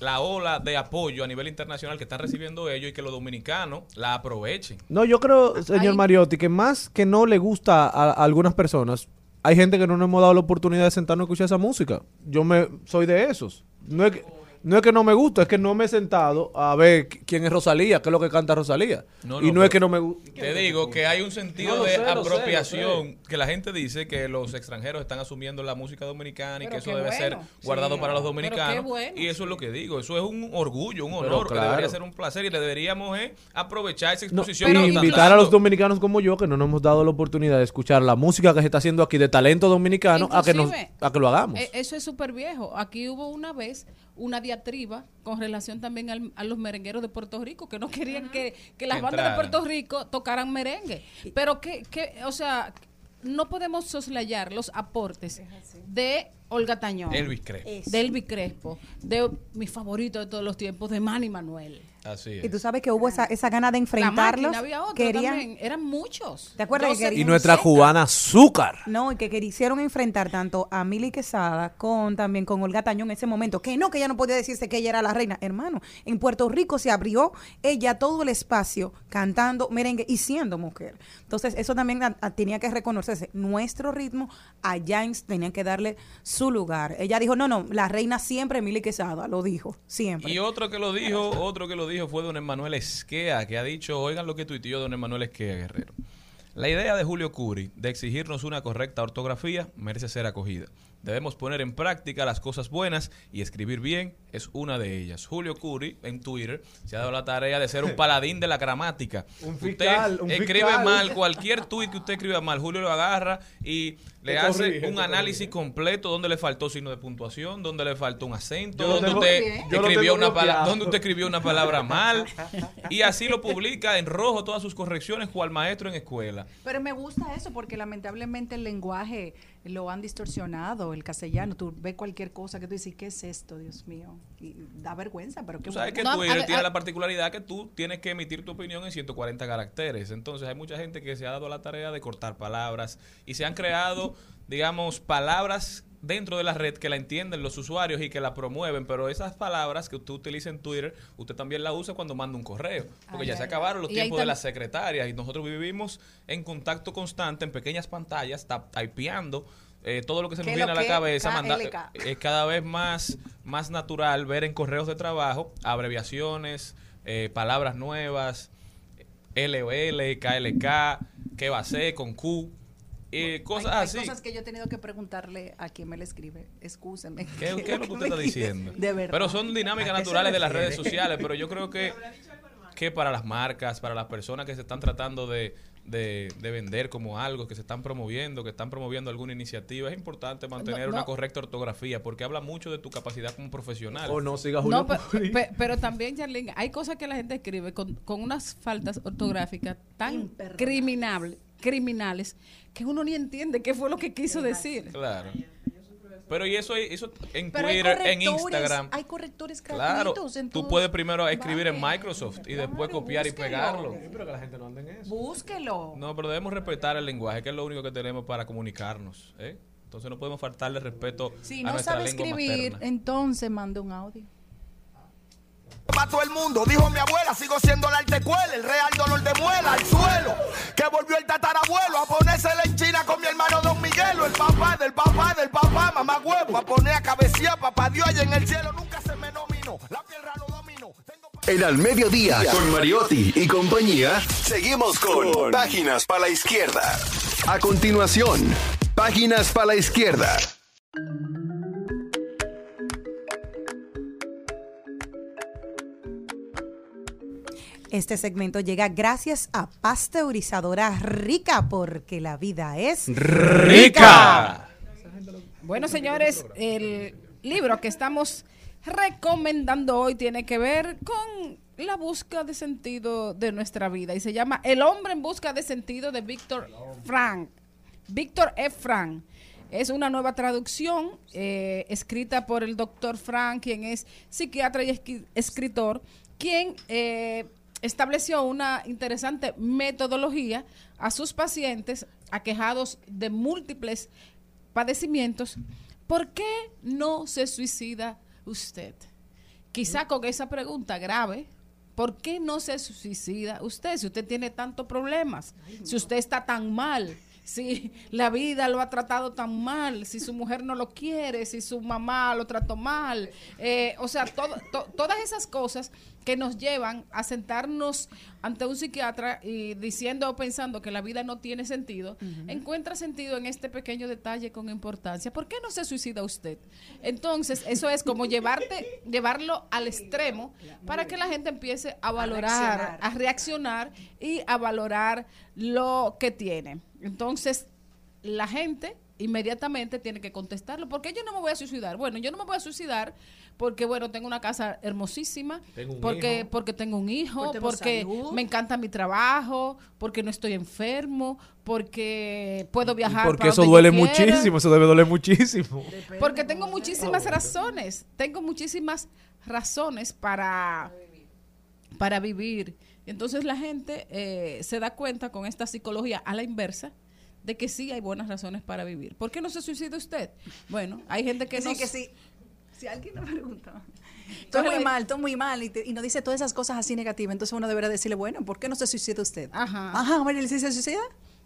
la ola de apoyo a nivel internacional que están recibiendo ellos y que los dominicanos la aprovechen. No, yo creo, señor Hay- Mariotti, que más que no le gusta a, a algunas personas, hay gente que no nos hemos dado la oportunidad de sentarnos a escuchar esa música. Yo me soy de esos. No es que no, es que no me gusta, es que no me he sentado a ver qu- quién es Rosalía, qué es lo que canta Rosalía. No, y no, es que no me gusta. Te digo que hay un sentido No, de sé, lo sé, lo apropiación que la gente dice que los extranjeros están asumiendo la música dominicana y Pero que eso debe ser guardado Sí. para los Pero qué dominicanos. bueno, y eso es lo que digo, eso es un orgullo, un honor, que claro. debería ser un placer y le deberíamos eh, aprovechar esa No, exposición. y invitar a los dominicanos como yo, que no nos hemos dado la oportunidad de escuchar la música que se está haciendo aquí de talento dominicano, a que, nos, a que lo hagamos. eh, eso es súper viejo. Aquí hubo una vez una diatriba con relación también al- a los merengueros de Puerto Rico, que no querían que, que las bandas de. Puerto Rico tocaran merengue. Pero que, que, o sea, no podemos soslayar los aportes de Olga Tañón. Elvis Crespo. De Elvis Crespo. De mi favorito de todos los tiempos, de Manny Manuel. Así Y tú sabes que hubo esa, esa gana de La enfrentarlos. máquina, había otro Querían, también. Eran muchos. ¿Te acuerdas que Joseph querían- Y nuestra cubana Azúcar. No, y que quisieron enfrentar tanto a Mili Quesada con también con Olga Tañón en ese momento. Que no, que ella no podía decirse que ella era la reina. Hermano, en Puerto Rico se abrió ella todo el espacio cantando merengue y siendo mujer. Entonces, eso también a- a- tenía que reconocerse. Nuestro ritmo, allá en- tenían que darle su lugar. Ella dijo, no, no, la reina siempre Mili Quesada, lo dijo, siempre. Y otro que lo dijo, otro que lo dijo fue don Emanuel Esquea, que ha dicho, oigan lo que tuiteó don Emanuel Esquea Guerrero. La idea de Julio Curi de exigirnos una correcta ortografía merece ser acogida. Debemos poner en práctica las cosas buenas y escribir bien es una de ellas. Julio Curi en Twitter se ha dado la tarea de ser un paladín de la gramática. Un usted fiscal, un escribe fiscal. mal cualquier tuit que usted escriba mal, Julio lo agarra y le Te hace corrige, un análisis completo donde le faltó signo de puntuación, donde le faltó un acento, donde usted escribió una palabra, donde usted escribió una palabra mal y así lo publica en rojo todas sus correcciones cual maestro en escuela. Pero me gusta eso porque lamentablemente el lenguaje lo han distorsionado, el castellano. Tú ves cualquier cosa que tú dices, ¿qué es esto, Dios mío? Y da vergüenza, pero qué Tú sabes que. Twitter tiene la particularidad que tú tienes que emitir tu opinión en 140 caracteres. Entonces hay mucha gente que se ha dado la tarea de cortar palabras y se han creado, digamos, palabras dentro de la red que la entienden los usuarios y que la promueven, pero esas palabras que usted utiliza en Twitter, usted también la usa cuando manda un correo, porque Ay, ya se acabaron los tiempos de las secretarias y nosotros vivimos en contacto constante en pequeñas pantallas, typeando eh, todo lo que se nos ¿Qué viene a la cabeza, manda- KLK. es cada vez más, más natural ver en correos de trabajo abreviaciones, eh, palabras nuevas, LOL, KLK, qué va a ser con Q, eh, cosas hay, hay así. cosas que yo he tenido que preguntarle a quien me le escribe. Excúseme. ¿Qué, qué es lo que usted está diciendo? De verdad. Pero son dinámicas ¿A qué se naturales de las redes sociales, pero yo creo que, que para las marcas, para las personas que se están tratando de, de, de vender como algo, que se están promoviendo, que están promoviendo alguna iniciativa, es importante mantener No, una correcta ortografía, porque habla mucho de tu capacidad como profesional. O no siga Julio No, pero también, Charlene, hay cosas que la gente escribe con, con unas faltas ortográficas tan criminable- criminales que uno ni entiende qué fue lo que quiso decir. Claro. Pero y eso, eso en Pero Twitter, en Instagram. Hay correctores Claro, tú puedes primero escribir en. Microsoft y después copiar y pegarlo. Pero que la gente no anda en eso. Búsquelo. No, pero debemos respetar el lenguaje, que es lo único que tenemos para comunicarnos. ¿eh? Entonces no podemos faltarle respeto Si a no nuestra sabe escribir, materna. entonces manda un audio. Para todo el mundo, dijo mi abuela, sigo siendo la artecuela, el real dolor de muela al suelo. Que volvió el tatarabuelo a ponérsela en China con mi hermano Don Miguelo, el papá del papá del papá, mamá huevo, a poner a cabecear, papá Dios allá en el cielo nunca se me nominó, la tierra lo dominó. En al mediodía, con Mariotti y compañía, seguimos con Páginas para la Izquierda. A continuación, Páginas para la Izquierda. Este segmento llega gracias a Pasteurizadora Rica, porque la vida es ¡Rica! Bueno, señores, el libro que estamos recomendando hoy tiene que ver con la búsqueda de sentido de nuestra vida y se llama El hombre en busca de sentido de Víctor Frank. Víctor F. Frank. Es una nueva traducción eh, escrita por el doctor Frank, quien es psiquiatra y escritor, quien eh, estableció una interesante metodología a sus pacientes aquejados de múltiples padecimientos. ¿Por qué no se suicida usted? Quizá con esa pregunta grave, ¿por qué no se suicida usted si usted tiene tantos problemas? Si usted está tan mal, si la vida lo ha tratado tan mal, si su mujer no lo quiere, si su mamá lo trató mal, eh, o sea, todo- to- todas esas cosas que nos llevan a sentarnos ante un psiquiatra y diciendo o pensando que la vida no tiene sentido, encuentra sentido en este pequeño detalle con importancia. ¿Por qué no se suicida usted? Entonces, eso es como llevarte, llevarlo al extremo para que la gente empiece a valorar, reaccionar. a reaccionar y a valorar lo que tiene. Entonces, la gente inmediatamente tiene que contestarlo. ¿Por qué yo no me voy a suicidar? Bueno, yo no me voy a suicidar porque, bueno, tengo una casa hermosísima, Tengo un porque, hijo. porque tengo un hijo, Porque tengo porque salud. me encanta mi trabajo, porque no estoy enfermo, porque puedo viajar. Porque para eso donde duele muchísimo, eso debe doler muchísimo. Porque tengo muchísimas razones, tengo muchísimas razones para, para vivir. Entonces la gente eh, se da cuenta con esta psicología a la inversa de que sí hay buenas razones para vivir. ¿Por qué no se suicida usted? Bueno, hay gente que sí, no... que sí. Si alguien nos pregunta. Estoy Entonces, muy mal, estoy muy mal y, te- y nos dice todas esas cosas así negativas. Entonces uno deberá decirle, bueno, ¿por qué no se suicida usted? Ajá. Ajá, María Elisa, ¿se suicida?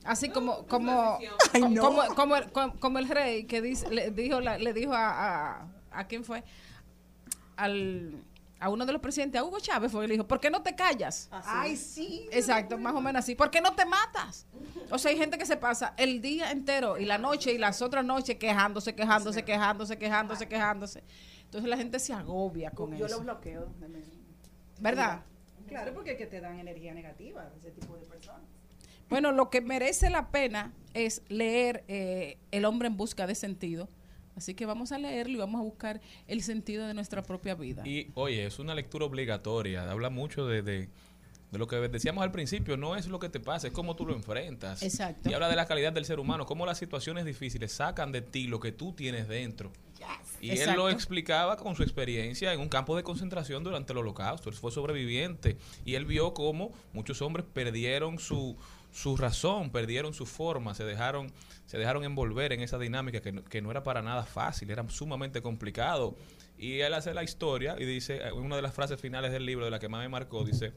Así como como Ay, como, no. como, como el, como- como el rey que dice, le dijo la- le dijo a, a a quién fue al a uno de los presidentes a Hugo Chávez fue y le dijo ¿por qué no te callas? Ay, sí. Exacto, más o menos así. ¿Por qué no te matas? O sea, hay gente que se pasa el día entero y la noche y las otras noches quejándose, quejándose, quejándose, quejándose, quejándose. Entonces la gente se agobia con Yo eso. lo bloqueo. ¿Verdad? Claro, porque es que te dan energía negativa ese tipo de personas. Bueno, lo que merece la pena es leer eh, El hombre en busca de sentido. Así que vamos a leerlo y vamos a buscar el sentido de nuestra propia vida. Y oye, es una lectura obligatoria. Habla mucho de, de, de lo que decíamos al principio. No es lo que te pasa, es cómo tú lo enfrentas. Exacto. Y habla de la calidad del ser humano, cómo las situaciones difíciles sacan de ti lo que tú tienes dentro. Y él lo explicaba con su experiencia en un campo de concentración durante el holocausto. Él fue sobreviviente y él vio cómo muchos hombres perdieron su, su razón, perdieron su forma, se dejaron, se dejaron envolver en esa dinámica que no, que no era para nada fácil, era sumamente complicado. Y él hace la historia y dice, eh, una de las frases finales del libro de la que más me marcó, dice,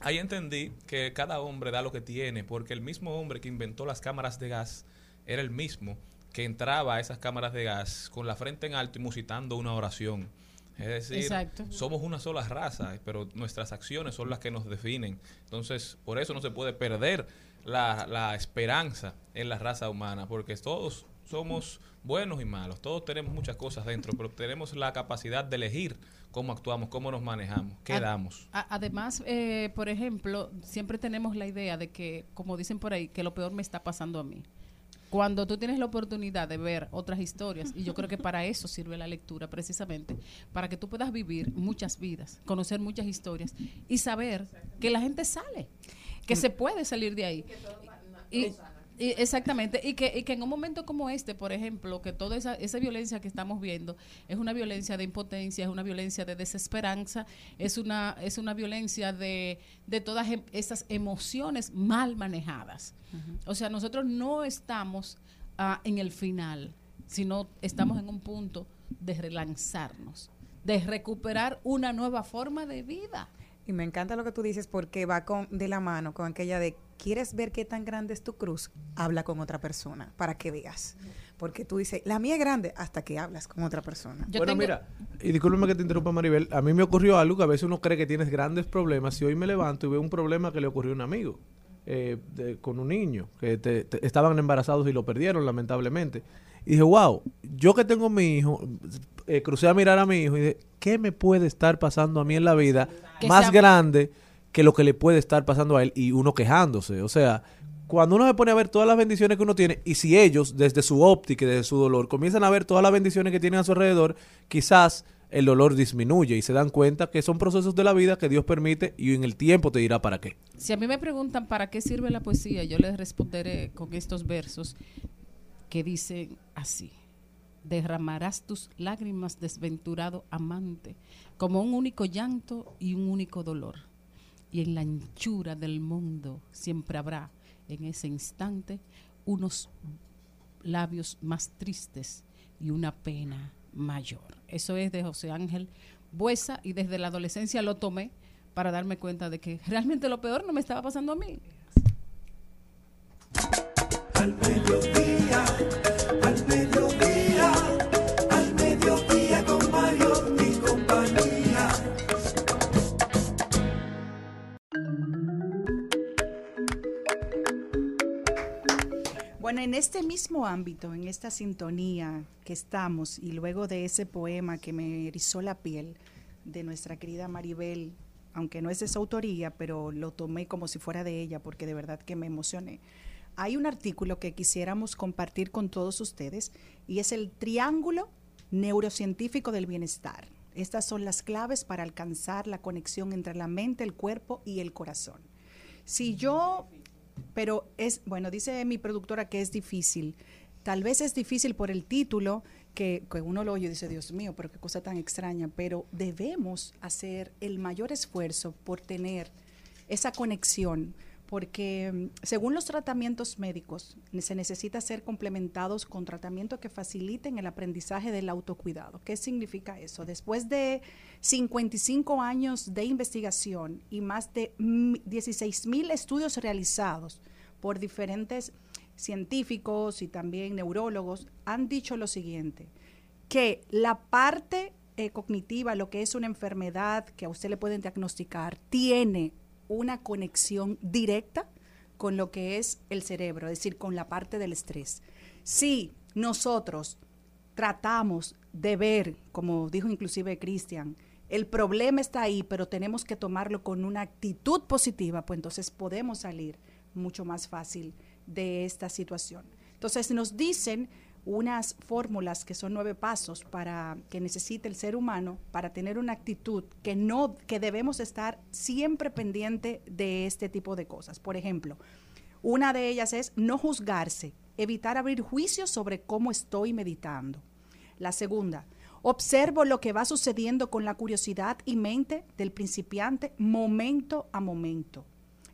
Ahí entendí que cada hombre da lo que tiene, porque el mismo hombre que inventó las cámaras de gas era el mismo que entraba a esas cámaras de gas con la frente en alto y musitando una oración. Es decir, Exacto. somos una sola raza, pero nuestras acciones son las que nos definen. Entonces, por eso no se puede perder la, la esperanza en la raza humana, porque todos somos buenos y malos, todos tenemos muchas cosas dentro, pero tenemos la capacidad de elegir cómo actuamos, cómo nos manejamos, qué damos. a- además, eh, por ejemplo, siempre tenemos la idea de que, como dicen por ahí, que lo peor me está pasando a mí. Cuando tú tienes la oportunidad de ver otras historias, y yo creo que para eso sirve la lectura precisamente, para que tú puedas vivir muchas vidas, conocer muchas historias y saber que la gente sale, que se puede salir de ahí. Y, y exactamente, y que, y que en un momento como este, por ejemplo, que toda esa, esa violencia que estamos viendo es una violencia de impotencia, es una violencia de desesperanza, es una, es una violencia de, de todas em- esas emociones mal manejadas. O sea, nosotros no estamos ah, en el final, sino estamos en un punto de relanzarnos, de recuperar una nueva forma de vida. Y me encanta lo que tú dices porque va con de la mano con aquella de ¿quieres ver qué tan grande es tu cruz? Habla con otra persona para que veas. Porque tú dices, la mía es grande hasta que hablas con otra persona. bueno, mira, y discúlpeme que te interrumpa, Maribel. A mí me ocurrió algo que a veces uno cree que tienes grandes problemas. Y hoy me levanto y veo un problema que le ocurrió a un amigo eh, de- con un niño que te- te- estaban embarazados y lo perdieron, lamentablemente. Y dije, wow, yo que tengo mi hijo, eh, crucé a mirar a mi hijo y dije, ¿qué me puede estar pasando a mí en la vida Que más sea- grande que lo que le puede estar pasando a él? Y uno quejándose. O sea, cuando uno se pone a ver todas las bendiciones que uno tiene, y si ellos, desde su óptica y desde su dolor, comienzan a ver todas las bendiciones que tienen a su alrededor, quizás el dolor disminuye y se dan cuenta que son procesos de la vida que Dios permite y en el tiempo te dirá para qué. Si a mí me preguntan para qué sirve la poesía, yo les responderé con estos versos que dicen así. Derramarás tus lágrimas, desventurado amante, como un único llanto y un único dolor. Y en la anchura del mundo siempre habrá, en ese instante, unos labios más tristes y una pena mayor. Eso es de José Ángel Buesa y desde la adolescencia lo tomé para darme cuenta de que realmente lo peor no me estaba pasando a mí. Al mediodía, al mediodía, al mediodía con y compañía. Bueno, en este mismo ámbito, en esta sintonía que estamos, y luego de ese poema que me erizó la piel de nuestra querida Maribel, aunque no es de su autoría, pero lo tomé como si fuera de ella, porque de verdad que me emocioné. Hay un artículo que quisiéramos compartir con todos ustedes y es el Triángulo Neurocientífico del Bienestar. Estas son las claves para alcanzar la conexión entre la mente, el cuerpo y el corazón. Si yo, pero es, bueno, dice mi productora que es difícil. Tal vez es difícil por el título, que, que uno lo oye y dice, Dios mío, pero qué cosa tan extraña, pero debemos hacer el mayor esfuerzo por tener esa conexión, porque mm, según los tratamientos médicos se necesita ser complementados con tratamientos que faciliten el aprendizaje del autocuidado. ¿Qué significa eso? Después de 55 años de investigación y más de 16 mil estudios realizados por diferentes científicos y también neurólogos, han dicho lo siguiente, que la parte eh, cognitiva, lo que es una enfermedad que a usted le pueden diagnosticar, tiene una conexión directa con lo que es el cerebro, es decir, con la parte del estrés. Si nosotros tratamos de ver, como dijo inclusive Cristian, el problema está ahí, pero tenemos que tomarlo con una actitud positiva, pues entonces podemos salir mucho más fácil de esta situación. Entonces nos dicen unas fórmulas que son nueve pasos para que necesite el ser humano para tener una actitud que no que debemos estar siempre pendiente de este tipo de cosas. Por ejemplo, una de ellas es no juzgarse, evitar abrir juicios sobre cómo estoy meditando. La segunda, observo lo que va sucediendo con la curiosidad y mente del principiante momento a momento.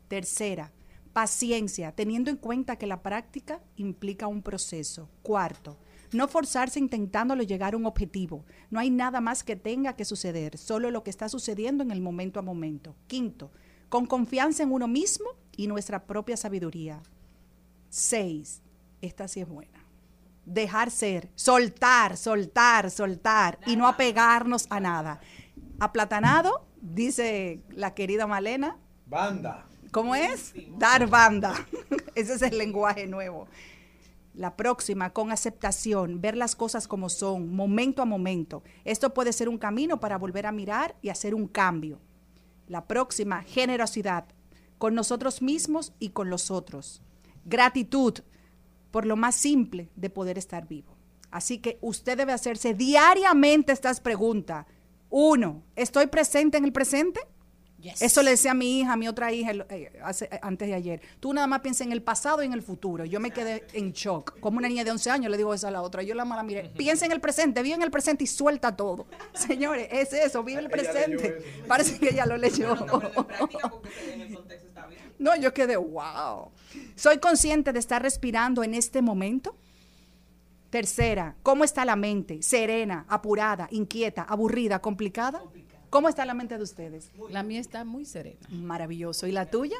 Tercera, Paciencia, teniendo en cuenta que la práctica implica un proceso. Cuarto, no forzarse intentándolo llegar a un objetivo. No hay nada más que tenga que suceder, solo lo que está sucediendo en el momento a momento. Quinto, con confianza en uno mismo y nuestra propia sabiduría. Seis, esta sí es buena. Dejar ser, soltar, soltar, soltar y no apegarnos a nada. Aplatanado, dice la querida Malena. Banda. ¿Cómo es? Dar banda. Ese es el lenguaje nuevo. La próxima, con aceptación, ver las cosas como son, momento a momento. Esto puede ser un camino para volver a mirar y hacer un cambio. La próxima, generosidad, con nosotros mismos y con los otros. Gratitud por lo más simple de poder estar vivo. Así que usted debe hacerse diariamente estas preguntas. Uno, ¿estoy presente en el presente? Eso le decía a mi hija, a mi otra hija eh, hace- eh, antes de ayer. Tú nada más piensas en el pasado y en el futuro. Yo me quedé en shock. Como una niña de 11 años le digo eso a la otra. Yo la mala miré. Piensa en el presente, vive en el presente y suelta todo. Señores, es eso, vive el presente. Parece que ella lo leyó. No, yo quedé, wow. ¿Soy consciente de estar respirando en este momento? Tercera, ¿cómo está la mente? ¿Serena, apurada, inquieta, aburrida, complicada? ¿Cómo está la mente de ustedes? La mía está muy serena. Maravilloso. ¿Y la tuya?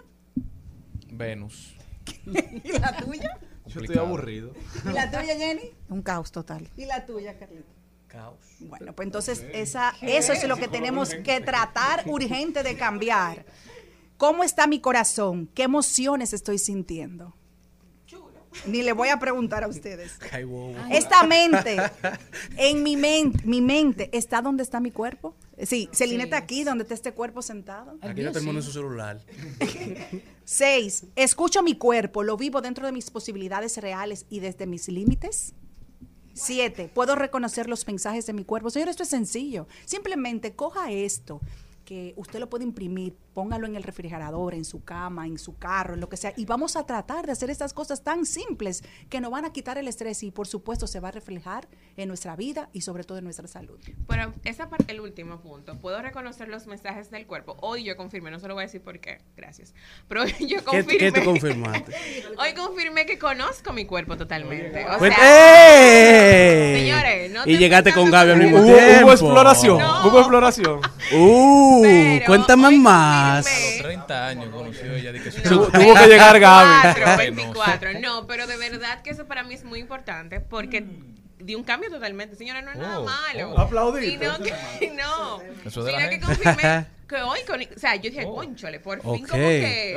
Venus. ¿Y la tuya? Yo estoy aburrido. ¿Y la tuya, Jenny? Un caos total. ¿Y la tuya, Carlita? Caos. Bueno, pues entonces esa, eso es lo que tenemos que tratar urgente de cambiar. ¿Cómo está mi corazón? ¿Qué emociones estoy sintiendo? Ni le voy a preguntar a ustedes. Ay, wow. Esta mente, en mi mente, mi mente, ¿está donde está mi cuerpo? Sí, Celineta aquí, donde está este cuerpo sentado. Aquí no termino en su celular. Seis, escucho mi cuerpo, lo vivo dentro de mis posibilidades reales y desde mis límites. Siete, puedo reconocer los mensajes de mi cuerpo. Señor, esto es sencillo. Simplemente coja esto que usted lo puede imprimir, póngalo en el refrigerador, en su cama, en su carro, en lo que sea, y vamos a tratar de hacer estas cosas tan simples que nos van a quitar el estrés y por supuesto se va a reflejar en nuestra vida y sobre todo en nuestra salud. Pero esa parte, el último punto, puedo reconocer los mensajes del cuerpo. Hoy yo confirmé, no se lo voy a decir por qué, gracias. Pero yo ¿Qué, confirmé. qué tú confirmaste? Hoy confirmé que conozco mi cuerpo totalmente. O Pues, sea, ¡ey! señores, no y te llegaste con Gaby al mismo tiempo. hubo exploración. No. Hubo exploración. Uh, Pero cuéntame hoy más. confirmé- 30 años conoció ella de que Tuvo- tuvo que llegar Gaby. 24, Ay, no. 24. No, pero de verdad que eso para mí es muy importante porque Mm. di un cambio totalmente. Señora, no es nada Oh, malo. oh. Aplaudiste. Sino que, no. Eso de la Sino que confirmé que hoy, con, o sea, yo dije, Oh. conchole, por fin Ok. como que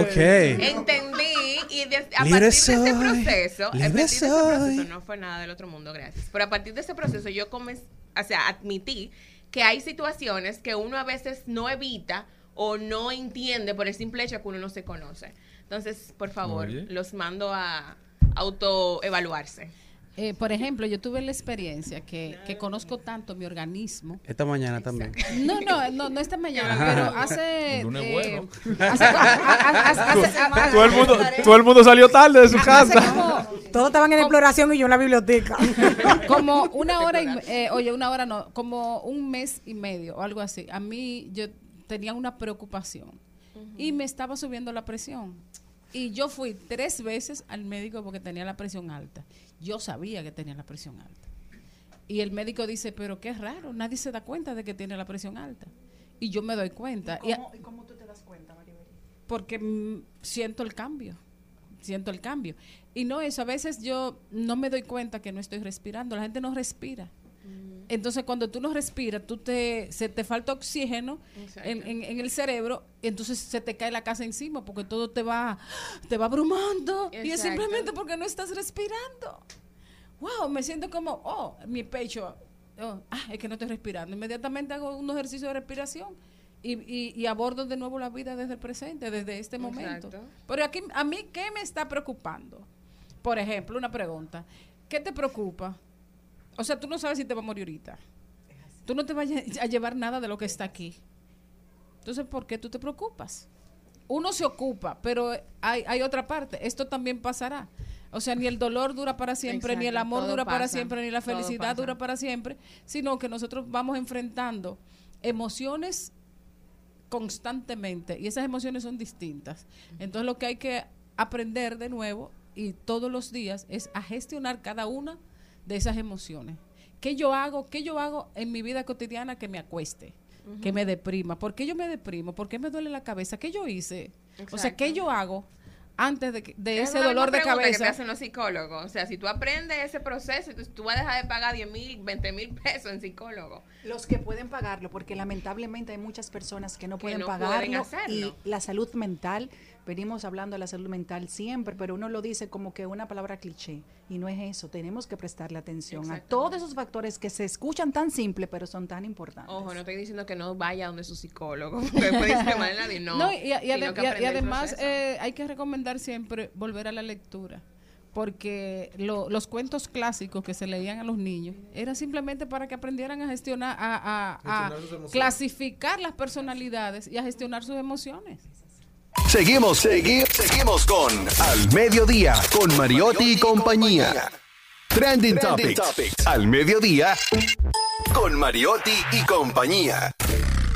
Ok. entendí y de- a Libre partir de soy, ese proceso, a libre partir de ese soy. proceso no fue nada del otro mundo, gracias. Pero a partir de ese proceso yo comencé, o sea, admití que hay situaciones que uno a veces no evita o no entiende por el simple hecho que uno no se conoce. Entonces, por favor, Oye. los mando a autoevaluarse. Eh, por ejemplo, yo tuve la experiencia que, que conozco tanto mi organismo. Esta mañana también. No, no, no, no esta mañana, Ajá. pero hace. Lunes eh, bueno. Todo el mundo, todo el mundo salió tarde de su casa. Todos estaban en exploración y yo en la biblioteca. como una hora y, eh, oye una hora no como un mes y medio o algo así a mí yo tenía una preocupación. Y me estaba subiendo la presión. Y yo fui tres veces al médico porque tenía la presión alta. Yo sabía que tenía la presión alta. Y el médico dice pero qué raro nadie se da cuenta de que tiene la presión alta y yo me doy cuenta. Y, ¿Cómo, y cómo tú te das cuenta, Maribel? porque mm, siento el cambio. Siento el cambio. Y no eso a veces yo no me doy cuenta que no estoy respirando. La gente no respira entonces cuando tú no respiras tú te se te falta oxígeno en, en- en el cerebro entonces se te cae la casa encima porque todo te va te va abrumando y es simplemente porque no estás respirando wow me siento como oh mi pecho oh, ah es que no estoy respirando inmediatamente hago un ejercicio de respiración y, y, y abordo de nuevo la vida desde el presente, desde este momento. Exacto. Pero aquí, a mí, ¿qué me está preocupando? Por ejemplo, una pregunta. ¿Qué te preocupa? O sea, tú no sabes si te va a morir ahorita. Tú no te vas a llevar nada de lo que está aquí. Entonces, ¿por qué tú te preocupas? Uno se ocupa, pero hay, hay otra parte. Esto también pasará. O sea, ni el dolor dura para siempre, ni el amor dura para siempre, ni la felicidad dura para siempre, sino que nosotros vamos enfrentando emociones constantemente y esas emociones son distintas. Entonces lo que hay que aprender de nuevo y todos los días es a gestionar cada una de esas emociones. ¿Qué yo hago? ¿Qué yo hago en mi vida cotidiana que me acueste? Que me deprima. ¿Por qué yo me deprimo? ¿Por qué me duele la cabeza? ¿Qué yo hice? O sea, ¿qué Exacto. yo hago antes de, que- de ese dolor de pregunta que te cabeza? hacen los psicólogos. O sea, si tú aprendes ese proceso, tú, tú vas a dejar de pagar 10 mil, 20 mil pesos en psicólogo. Los que pueden pagarlo, porque lamentablemente hay muchas personas que no Que pueden no pueden pagarlo hacerlo. y la salud mental, venimos hablando de la salud mental siempre, pero uno lo dice como que una palabra cliché y no es eso, tenemos que prestarle atención a todos esos factores que se escuchan tan simples pero son tan importantes. Ojo, no estoy diciendo que no vaya donde su psicólogo, porque puede discriminar a nadie, no. No, y, además eh, hay que recomendar siempre volver a la lectura, porque lo- los cuentos clásicos que se leían a los niños era simplemente para que aprendieran a gestionar, a, a- a clasificar las personalidades y a gestionar sus emociones. Seguimos, segui- seguimos con Al Mediodía, con Mariotti y compañía. Trending, Topics. Al Mediodía, con Mariotti y compañía.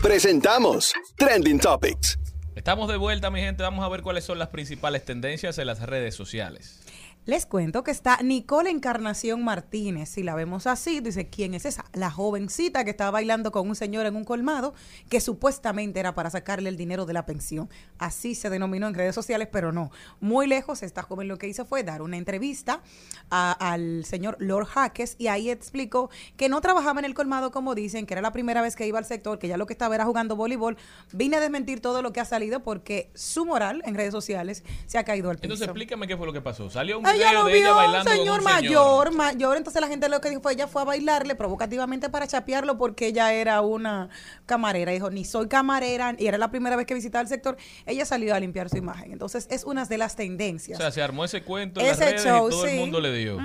Presentamos Trending Topics. Estamos de vuelta, mi gente. Vamos a ver cuáles son las principales tendencias en las redes sociales. Les cuento que está Nicole Encarnación Martínez. Si la vemos así, dice, ¿quién es esa? La jovencita que estaba bailando con un señor en un colmado que supuestamente era para sacarle el dinero de la pensión. Así se denominó en redes sociales, pero no. Muy lejos, esta joven lo que hizo fue dar una entrevista a- al señor Lord Jaques y ahí explicó que no trabajaba en el colmado como dicen, que era la primera vez que iba al sector, que ya lo que estaba era jugando voleibol. Vine a desmentir todo lo que ha salido porque su moral en redes sociales se ha caído al piso. Entonces, explícame qué fue lo que pasó. Salió un Ella lo vio, con señor un mayor, mayor. Entonces la gente lo que dijo fue, ella fue a bailarle provocativamente para chapearlo porque ella era una camarera. Dijo, ni soy camarera, y era la primera vez que visitaba el sector. Ella salió a limpiar su imagen. Entonces es una de las O tendencias. sea, se armó ese cuento en las Ese redes show, y todo sí. el mundo le dio.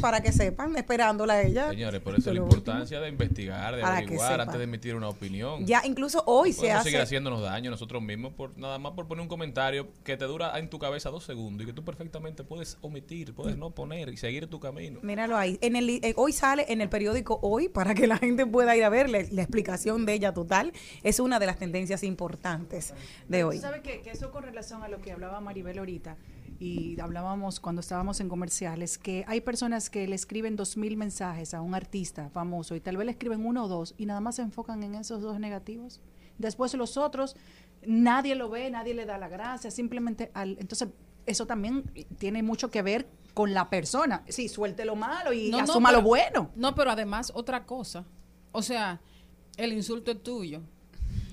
Para que sepan, esperándola a ella. Señores, por eso la importancia de investigar, de Para averiguar antes de emitir una opinión. Ya incluso hoy se podemos seguir hace... haciéndonos daño nosotros mismos por nada más por poner un comentario que te dura en tu cabeza dos segundos y que tú perfectamente puedes omitir, puedes no poner y seguir tu camino. Míralo ahí. En el, eh, hoy sale en el periódico Hoy para que la gente pueda ir a ver la, la explicación de ella total. Es una de las tendencias importantes de hoy. Tú sabes que, que eso con relación a lo que hablaba Maribel ahorita y hablábamos cuando estábamos en comerciales, que hay personas que le escriben dos mil mensajes a un artista famoso y tal vez le escriben uno o dos y nada más se enfocan en esos dos negativos. Después los otros, nadie lo ve, nadie le da la gracia, simplemente al... Entonces, eso también tiene mucho que ver con la persona. Sí, suelte lo malo y No, no, asuma lo bueno. No, pero además otra cosa. O sea, el insulto es tuyo.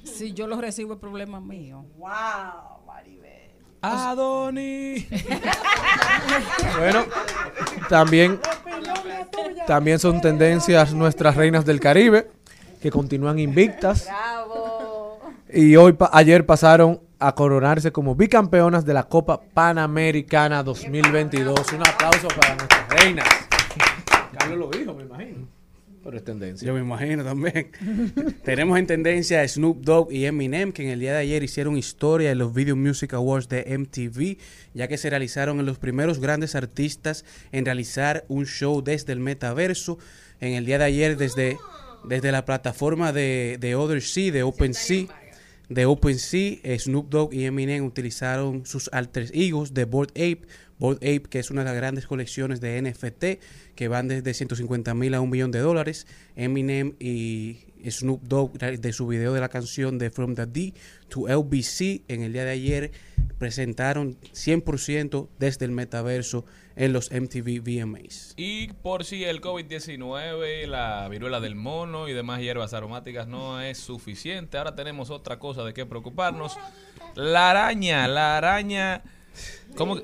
Si yo lo recibo es problema mío. Wow, Maribel. Adoni. Bueno, también, también son tendencias nuestras reinas del Caribe, que continúan invictas. Y hoy, pa- ayer pasaron a coronarse como bicampeonas de la Copa Panamericana 2022. Un aplauso para nuestras reinas. Carlos lo dijo, me imagino. Pero es tendencia. Yo me imagino también. Tenemos en tendencia a Snoop Dogg y Eminem, que en el día de ayer hicieron historia en los Video Music Awards de MTV, ya que se realizaron en los primeros grandes artistas en realizar un show desde el metaverso. En el día de ayer, desde, desde la plataforma de, de Other Sea, de OpenSea, de OpenSea, eh, Snoop Dogg y Eminem utilizaron sus alter egos de Bored Ape. Bored Ape, que es una de las grandes colecciones de NFT que van desde 150 mil a un millón de dólares. Eminem y Snoop Dogg de su video de la canción de From the D to LBC en el día de ayer presentaron 100% desde el metaverso en los MTV VMAs. Y por si el COVID-19, la viruela del mono y demás hierbas aromáticas no es suficiente, ahora tenemos otra cosa de qué preocuparnos. La araña, la araña... ¿Cómo?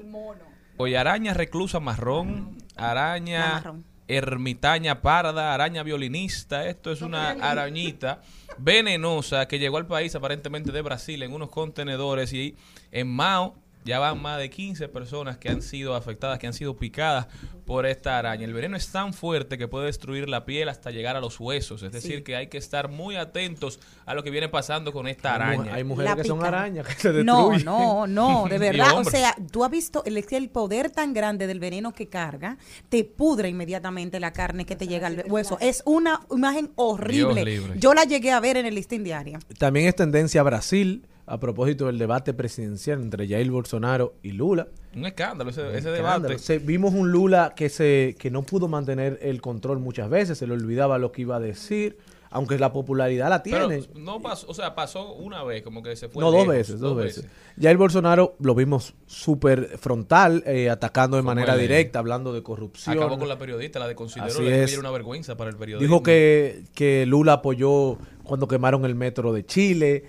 Oye, araña reclusa marrón, araña ermitaña parda, araña violinista. Esto es una arañita venenosa que llegó al país aparentemente de Brasil en unos contenedores y en Mao ya van más de 15 personas que han sido afectadas, que han sido picadas por esta araña. El veneno es tan fuerte que puede destruir la piel hasta llegar a los huesos. Es decir, que hay que estar muy atentos a lo que viene pasando con esta Hay mu- araña. Hay mujeres La que son arañas que se No, destruyen. no, no, de Y verdad. O sea, tú has visto el, el poder tan grande del veneno que carga, te pudre inmediatamente la carne que te llega al hueso. Es una imagen horrible. Yo la llegué a ver en el listín diario. También es tendencia a Brasil a propósito del debate presidencial entre Jair Bolsonaro y Lula. Un escándalo ese, ese Escándalo. debate. Se- vimos un Lula que se que no pudo mantener el control muchas veces, se le olvidaba lo que iba a decir, aunque la popularidad la Pero tiene. no pasó, o sea, pasó una vez, como que se fue no, dos veces, dos veces. Jair Bolsonaro lo vimos súper frontal, eh, atacando de manera directa, hablando de corrupción. Acabó con la periodista, la de consideró Así que es. era una vergüenza para el periodismo. Dijo que, que Lula apoyó cuando quemaron el metro de Chile.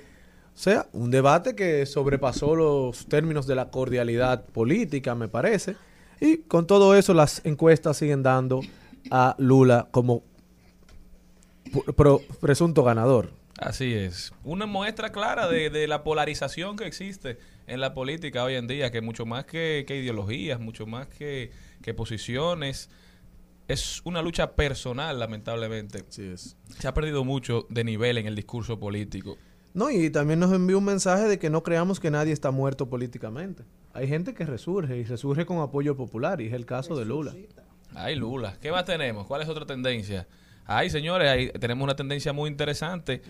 O sea, un debate que sobrepasó los términos de la cordialidad política, me parece. Y con todo eso, las encuestas siguen dando a Lula como presunto ganador. Así es. Una muestra clara de, de la polarización que existe en la política hoy en día, que mucho más que, que ideologías, mucho más que, que posiciones, es una lucha personal, lamentablemente. Se ha perdido mucho de nivel en el discurso político. No, y también nos envió un mensaje de que no creamos que nadie está muerto políticamente. Hay gente que resurge y resurge con apoyo popular, y es el caso de Lula. Ay, Lula. ¿Qué más tenemos? ¿Cuál es otra tendencia? Ay, señores, ahí tenemos una tendencia muy interesante.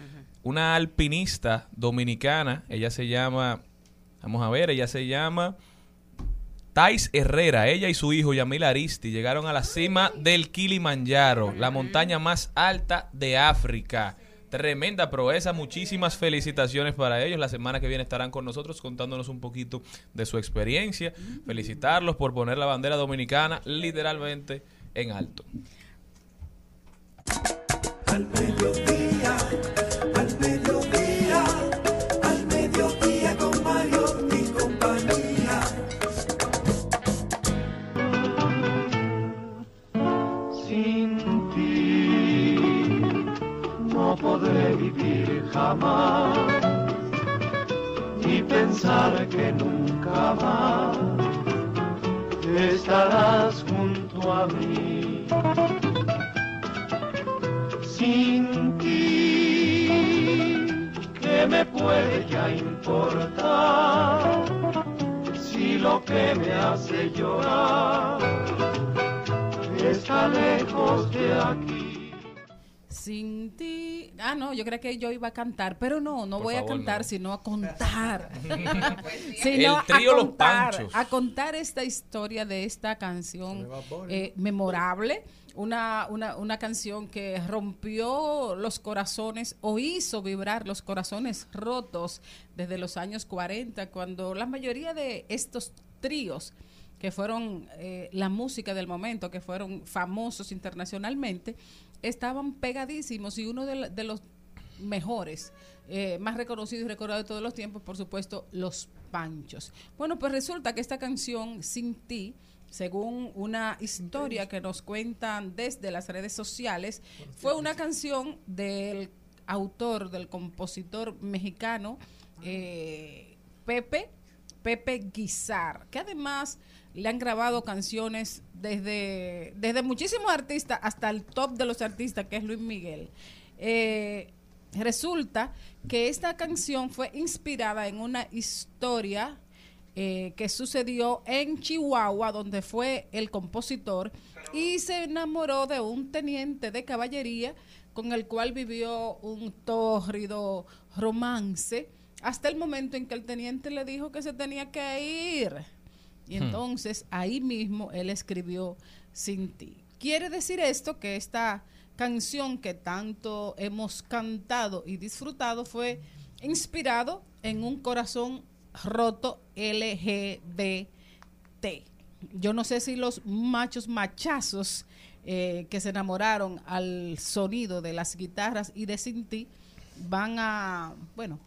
Una alpinista dominicana, ella se llama, vamos a ver, ella se llama Thais Herrera. Ella y su hijo Yamil Aristi llegaron a la cima del Kilimanjaro, la montaña más alta de África. Tremenda proeza, muchísimas felicitaciones para ellos. La semana que viene estarán con nosotros contándonos un poquito de su experiencia. Felicitarlos por poner la bandera dominicana literalmente en alto. Al jamás y pensar que nunca más estarás junto a mí. Sin ti, ¿qué me puede ya importar si lo que me hace llorar está lejos de aquí? Sin ti. Ah, no, yo creo que yo iba a cantar, pero no, no Por voy a cantar, no. sino a contar. El trío a Los contar, Panchos. a contar esta historia de esta canción eh, memorable. Una, una, una canción que rompió los corazones o hizo vibrar los corazones rotos desde los años 40, cuando la mayoría de estos tríos que fueron eh, la música del momento, que fueron famosos internacionalmente, estaban pegadísimos y uno de, los mejores, eh, más reconocidos y recordados de todos los tiempos, por supuesto, Los Panchos. Bueno, pues resulta que esta canción, Sin Ti, según una historia que nos cuentan desde las redes sociales, fue una canción del autor, del compositor mexicano, eh, Pepe, Pepe Guizar, que además le han grabado canciones desde, desde muchísimos artistas hasta el top de los artistas, que es Luis Miguel. Eh, resulta que esta canción fue inspirada en una historia eh, que sucedió en Chihuahua, donde fue el compositor y se enamoró de un teniente de caballería con el cual vivió un tórrido romance hasta el momento en que el teniente le dijo que se tenía que ir. Y Hmm. entonces ahí mismo él escribió Sin ti. Quiere decir esto que esta canción que tanto hemos cantado y disfrutado fue inspirado en un corazón roto LGBT. Yo no sé si los machos machazos eh, que se enamoraron al sonido de las guitarras y de Sinti van a, bueno,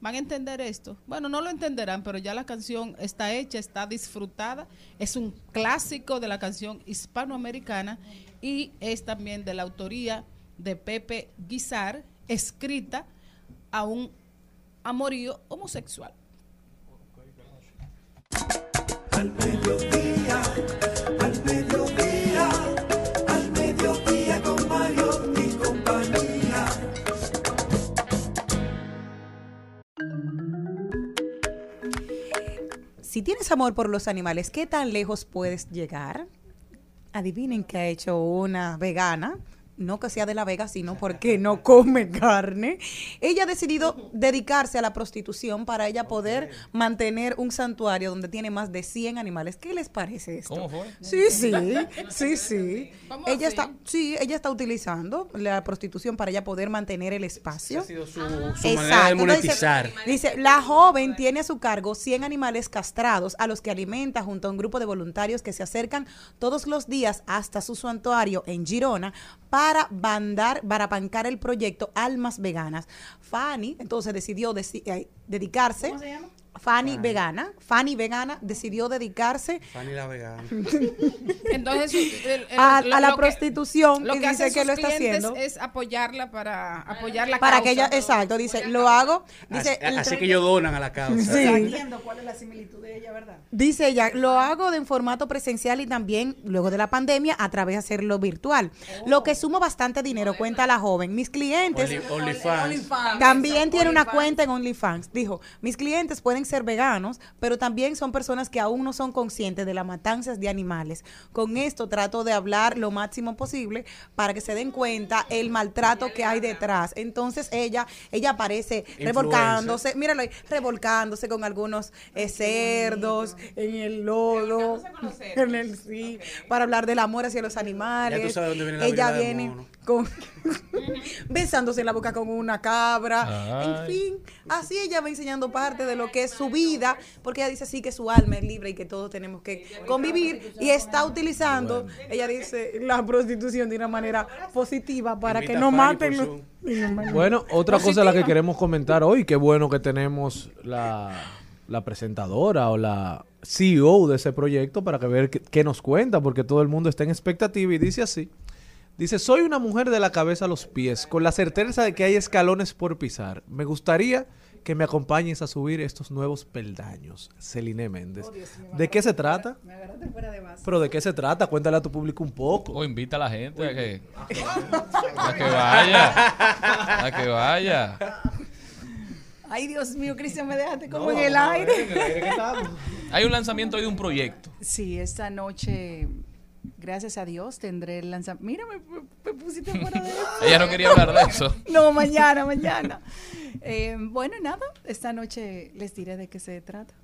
van a entender esto. Bueno, no lo entenderán, pero ya la canción está hecha, está disfrutada. Es un clásico de la canción hispanoamericana y es también de la autoría de Pepe Guizar, escrita a un amorío homosexual. Si tienes amor por los animales, ¿qué tan lejos puedes llegar? Adivinen qué ha hecho una vegana. No que sea de la Vega, sino porque no come carne. Ella ha decidido dedicarse a la prostitución para ella poder mantener un santuario donde tiene más de 100 animales. ¿Qué les parece esto? ¿Cómo fue? Sí, sí, sí, sí. ¿Cómo Ella así? está, sí, ella está utilizando la prostitución para ella poder mantener el espacio. Ha sido su, su Exacto. manera de monetizar. Dice, la joven tiene a su cargo 100 animales castrados a los que alimenta junto a un grupo de voluntarios que se acercan todos los días hasta su santuario en Girona para bandar, para bancar el proyecto Almas Veganas. Fanny entonces decidió deci- eh, dedicarse. ¿Cómo se llama? Fanny Vegana. Fanny Vegana decidió dedicarse Fanny la vegana. Entonces, el- el- a, lo- a la lo que- prostitución lo y que dice que sus lo está haciendo. es apoyarla para apoyar la Para causa. que ella, exacto, dice, lo hago. Dice, Así, el así tre- que ellos donan a la causa. Sí. Está viendo cuál es la similitud de ella, ¿verdad? Dice ella, lo hago en formato presencial y también luego de la pandemia a través de hacerlo virtual. Lo que sumo bastante dinero, cuenta la joven. Mis clientes Only- OnlyFans. también tiene una cuenta en OnlyFans. Dijo, mis clientes pueden ser veganos, pero también son personas que aún no son conscientes de las matanzas de animales. Con esto trato de hablar lo máximo posible para que se den cuenta el maltrato que hay detrás. Entonces ella, ella aparece Influencer. revolcándose, míralo ahí, revolcándose con algunos eh, cerdos en el lodo, en el sí, para hablar del amor hacia los animales. Ya tú sabes dónde viene la ella viene mono. Con besándose en la boca con una cabra. En fin, así ella va enseñando parte de lo que es su vida, porque ella dice sí que su alma es libre y que todos tenemos que convivir y está utilizando, ella dice, la prostitución de una manera positiva para Invita que no maten los- Bueno, otra cosa la que queremos comentar hoy, qué bueno que tenemos la, la presentadora o la CEO de ese proyecto para que ver qué, qué nos cuenta, porque todo el mundo está en expectativa y dice así. Dice, soy una mujer de la cabeza a los pies, con la certeza de que hay escalones por pisar. Me gustaría que me acompañes a subir estos nuevos peldaños. Celine Méndez. ¿De qué se trata? Me agarraste fuera de base. ¿Pero de qué se trata? Cuéntale a tu público un poco. O invita a la gente a que, a que vaya. A que vaya. Ay, Dios mío, Cristian, me dejaste como No, en el aire. en el aire que estamos. Hay un lanzamiento hoy de un proyecto. Sí, esta noche, gracias a Dios, tendré el lanzamiento. Mira, me, me- me pusiste fuera de Ella no quería hablar de eso. No, mañana, mañana. Eh, bueno, nada, esta noche les diré de qué se trata.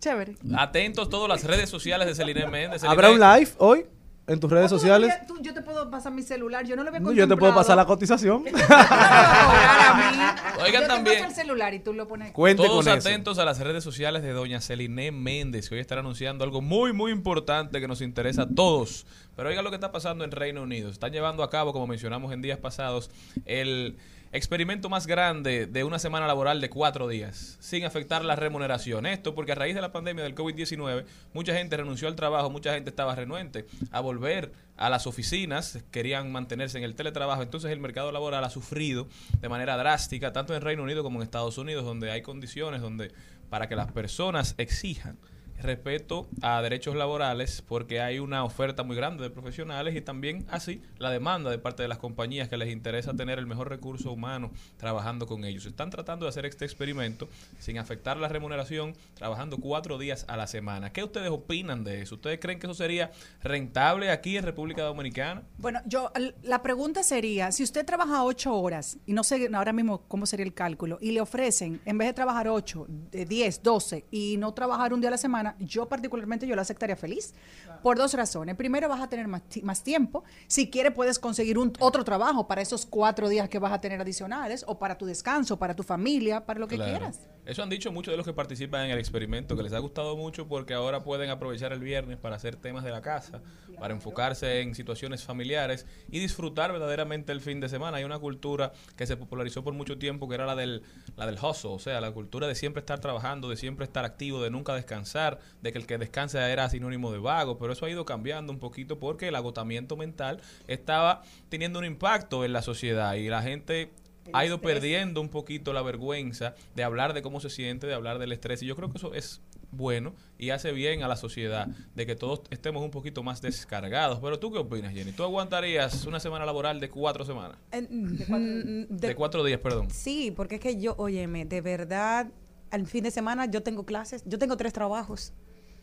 Chévere. Atentos todas las redes sociales de Celine Méndez. ¿Habrá un live hoy en tus redes sociales? Tú- yo te puedo pasar mi celular, yo no lo había No, yo te puedo pasar la cotización. No a a mí. Oigan yo también. te paso el celular y tú lo pones. Cuente Todos con eso. atentos a las redes sociales de doña Celine Méndez, que hoy estará anunciando algo muy, muy importante que nos interesa a todos. Pero oiga lo que está pasando en Reino Unido. Están llevando a cabo, como mencionamos en días pasados, el experimento más grande de una semana laboral de cuatro días, sin afectar la remuneración. Esto porque a raíz de la pandemia del COVID-19, mucha gente renunció al trabajo, mucha gente estaba renuente a volver a las oficinas, querían mantenerse en el teletrabajo. Entonces el mercado laboral ha sufrido de manera drástica, tanto en Reino Unido como en Estados Unidos, donde hay condiciones donde para que las personas exijan respeto a derechos laborales porque hay una oferta muy grande de profesionales y también así la demanda de parte de las compañías que les interesa tener el mejor recurso humano trabajando con ellos. Están tratando de hacer este experimento sin afectar la remuneración, trabajando cuatro días a la semana. ¿Qué ustedes opinan de eso? ¿Ustedes creen que eso sería rentable aquí en República Dominicana? Bueno, yo la pregunta sería, si usted trabaja ocho horas, y no sé ahora mismo cómo sería el cálculo, y le ofrecen, en vez de trabajar ocho, 10, 12, y no trabajar un día a la semana, yo particularmente yo la aceptaría feliz, por dos razones. Primero, vas a tener más, ti- más tiempo. Si quieres, puedes conseguir un, otro trabajo para esos cuatro días que vas a tener adicionales, o para tu descanso, para tu familia, para lo que Claro. quieras. Eso han dicho muchos de los que participan en el experimento, que les ha gustado mucho porque ahora pueden aprovechar el viernes para hacer temas de la casa, para enfocarse en situaciones familiares y disfrutar verdaderamente el fin de semana. Hay una cultura que se popularizó por mucho tiempo que era la del, la del hustle, o sea, la cultura de siempre estar trabajando, de siempre estar activo, de nunca descansar, de que el que descansa era sinónimo de vago, pero eso ha ido cambiando un poquito porque el agotamiento mental estaba teniendo un impacto en la sociedad y la gente ha ido perdiendo un poquito la vergüenza de hablar de cómo se siente, de hablar del estrés. Y yo creo que eso es bueno y hace bien a la sociedad de que todos estemos un poquito más descargados. Pero tú qué opinas, Jenny? ¿Tú aguantarías una semana laboral de cuatro semanas? Eh, De, de- cuatro días, perdón. Sí, porque es que yo, óyeme, de verdad, al fin de semana yo tengo clases, yo tengo tres trabajos.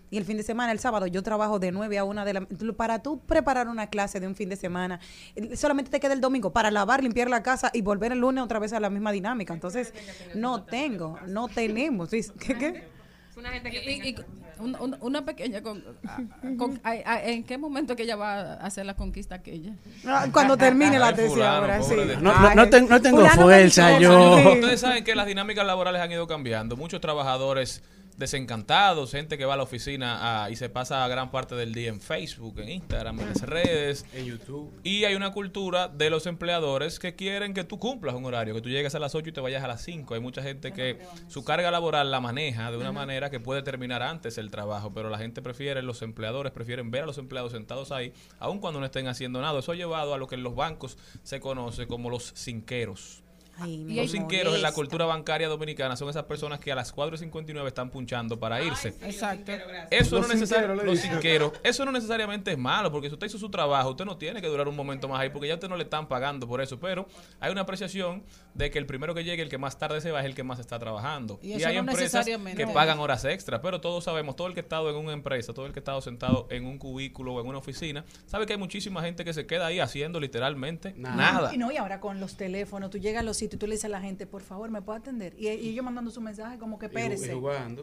Y el fin de semana, el sábado, yo trabajo de 9 a 1 de la Para tú preparar una clase de un fin de semana, solamente te queda el domingo para lavar, limpiar la casa y volver el lunes otra vez a la misma dinámica. Entonces, no tengo, no tenemos. ¿Qué, qué? Una gente que Y- y- un- un- una pequeña con, con- a- a- ¿En qué momento que ella va a hacer la conquista aquella? Ah, Cuando termine la tesis ahora, sí. No, no, no ten- no tengo fuerza, yo. Ustedes saben que las dinámicas laborales han ido cambiando. Muchos trabajadores desencantados, gente que va a la oficina ah, y se pasa gran parte del día en Facebook, en Instagram, en las redes. En YouTube. Y hay una cultura de los empleadores que quieren que tú cumplas un horario, que tú llegues a las 8 y te vayas a las 5. Hay mucha gente que su carga laboral la maneja de una manera que puede terminar antes el trabajo, pero la gente prefiere, los empleadores prefieren ver a los empleados sentados ahí, aun cuando no estén haciendo nada. Eso ha llevado a lo que en los bancos se conoce como los cinqueros. Ay, Los cinqueros en la cultura bancaria dominicana son esas personas que a las 4 y 59 están punchando para irse. Exacto. Eso Los no, necesar- los cinqueros. eso no necesariamente es malo, porque si usted hizo su trabajo, usted no tiene que durar un momento más ahí, porque ya usted no le están pagando por eso. Pero hay una apreciación de que el primero que llegue, el que más tarde se va, es el que más está trabajando. Y eso hay no empresas que pagan horas extras, pero todos sabemos, todo el que ha estado en una empresa, todo el que ha estado sentado en un cubículo o en una oficina, sabe que hay muchísima gente que se queda ahí haciendo literalmente nada. Y no, y ahora con los teléfonos, tú llegas a los sitios y tú le dices a la gente, por favor, ¿me puede atender? Y, y ellos mandando su mensaje como que pérese.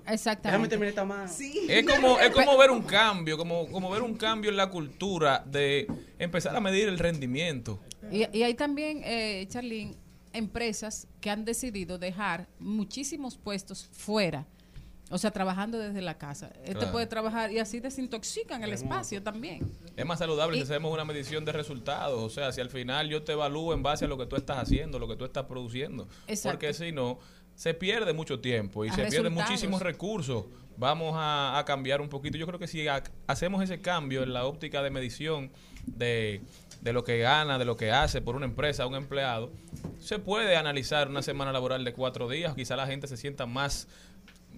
Exactamente. Déjame terminar esta mano. Sí. Es como, es como ver un cambio, como, como ver un cambio en la cultura de empezar a medir el rendimiento. Y, y hay también, eh, Charlene, empresas que han decidido dejar muchísimos puestos fuera. O sea, trabajando desde la casa. Este Claro. puede trabajar y así desintoxican el espacio también. Es más saludable Y- si hacemos una medición de resultados. O sea, si al final yo te evalúo en base a lo que tú estás haciendo, lo que tú estás produciendo. Exacto. Porque si no, se pierde mucho tiempo y A se pierden muchísimos recursos. Vamos a, a cambiar un poquito. Yo creo que si ha- hacemos ese cambio en la óptica de medición de, de lo que gana, de lo que hace por una empresa, un empleado, se puede analizar una semana laboral de cuatro días. Quizá la gente se sienta más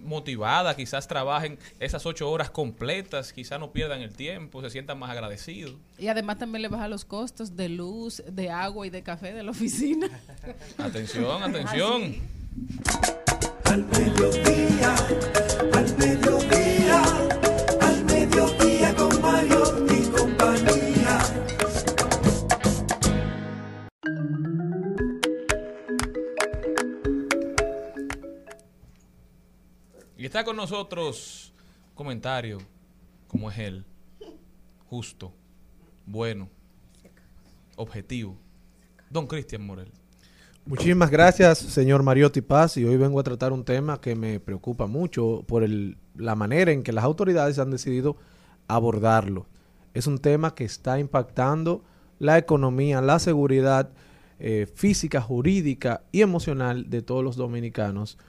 motivada, quizás trabajen esas ocho horas completas, quizás no pierdan el tiempo, se sientan más agradecidos. Y además también le baja los costos de luz, de agua y de café de la oficina. Atención, atención. Al mediodía, al mediodía, al mediodía con Mario Y está con nosotros comentario, como es él, justo, bueno, objetivo. Don Cristian Morel. Muchísimas gracias, señor Mariotti Paz, y hoy vengo a tratar un tema que me preocupa mucho por el- la manera en que las autoridades han decidido abordarlo. Es un tema que está impactando la economía, la seguridad eh, física, jurídica y emocional de todos los dominicanos.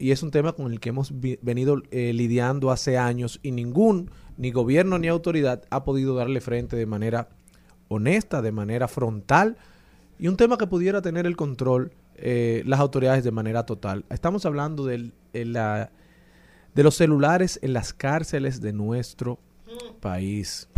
Y es un tema con el que hemos venido eh, lidiando hace años y ningún, ni gobierno ni autoridad ha podido darle frente de manera honesta, de manera frontal y un tema que pudiera tener el control eh, las autoridades de manera total. Estamos hablando del- la- de los celulares en las cárceles de nuestro país.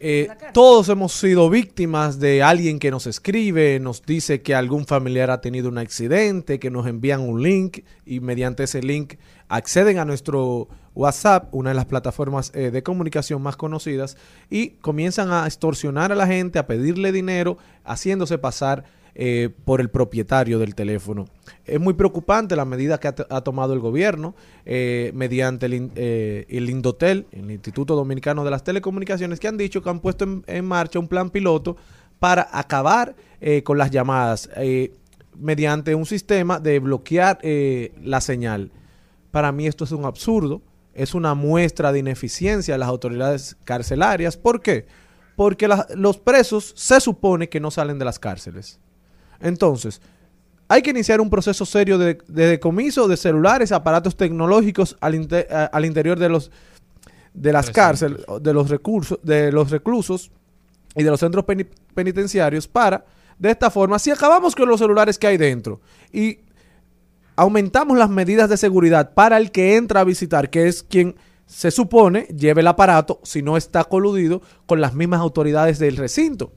Eh, todos hemos sido víctimas de alguien que nos escribe, nos dice que algún familiar ha tenido un accidente, que nos envían un link y mediante ese link acceden a nuestro WhatsApp, una de las plataformas eh, de comunicación más conocidas, y comienzan a extorsionar a la gente, a pedirle dinero, haciéndose pasar eh, por el propietario del teléfono. Es muy preocupante la medida que ha, tomado el gobierno eh, mediante eh, el Indotel, el Instituto Dominicano de las Telecomunicaciones, que han dicho que han puesto en, marcha un plan piloto para acabar eh, con las llamadas eh, mediante un sistema de bloquear la señal. Para mí esto es un absurdo, es una muestra de ineficiencia de las autoridades carcelarias. ¿Por qué? Porque los presos se supone que no salen de las cárceles. Entonces, hay que iniciar un proceso serio de, de decomiso de celulares, aparatos tecnológicos al, inte- a- al interior de los de las cárceles, de los recursos, de los reclusos y de los centros peni- penitenciarios para, de esta forma, si acabamos con los celulares que hay dentro y aumentamos las medidas de seguridad para el que entra a visitar, que es quien se supone lleve el aparato si no está coludido con las mismas autoridades del recinto.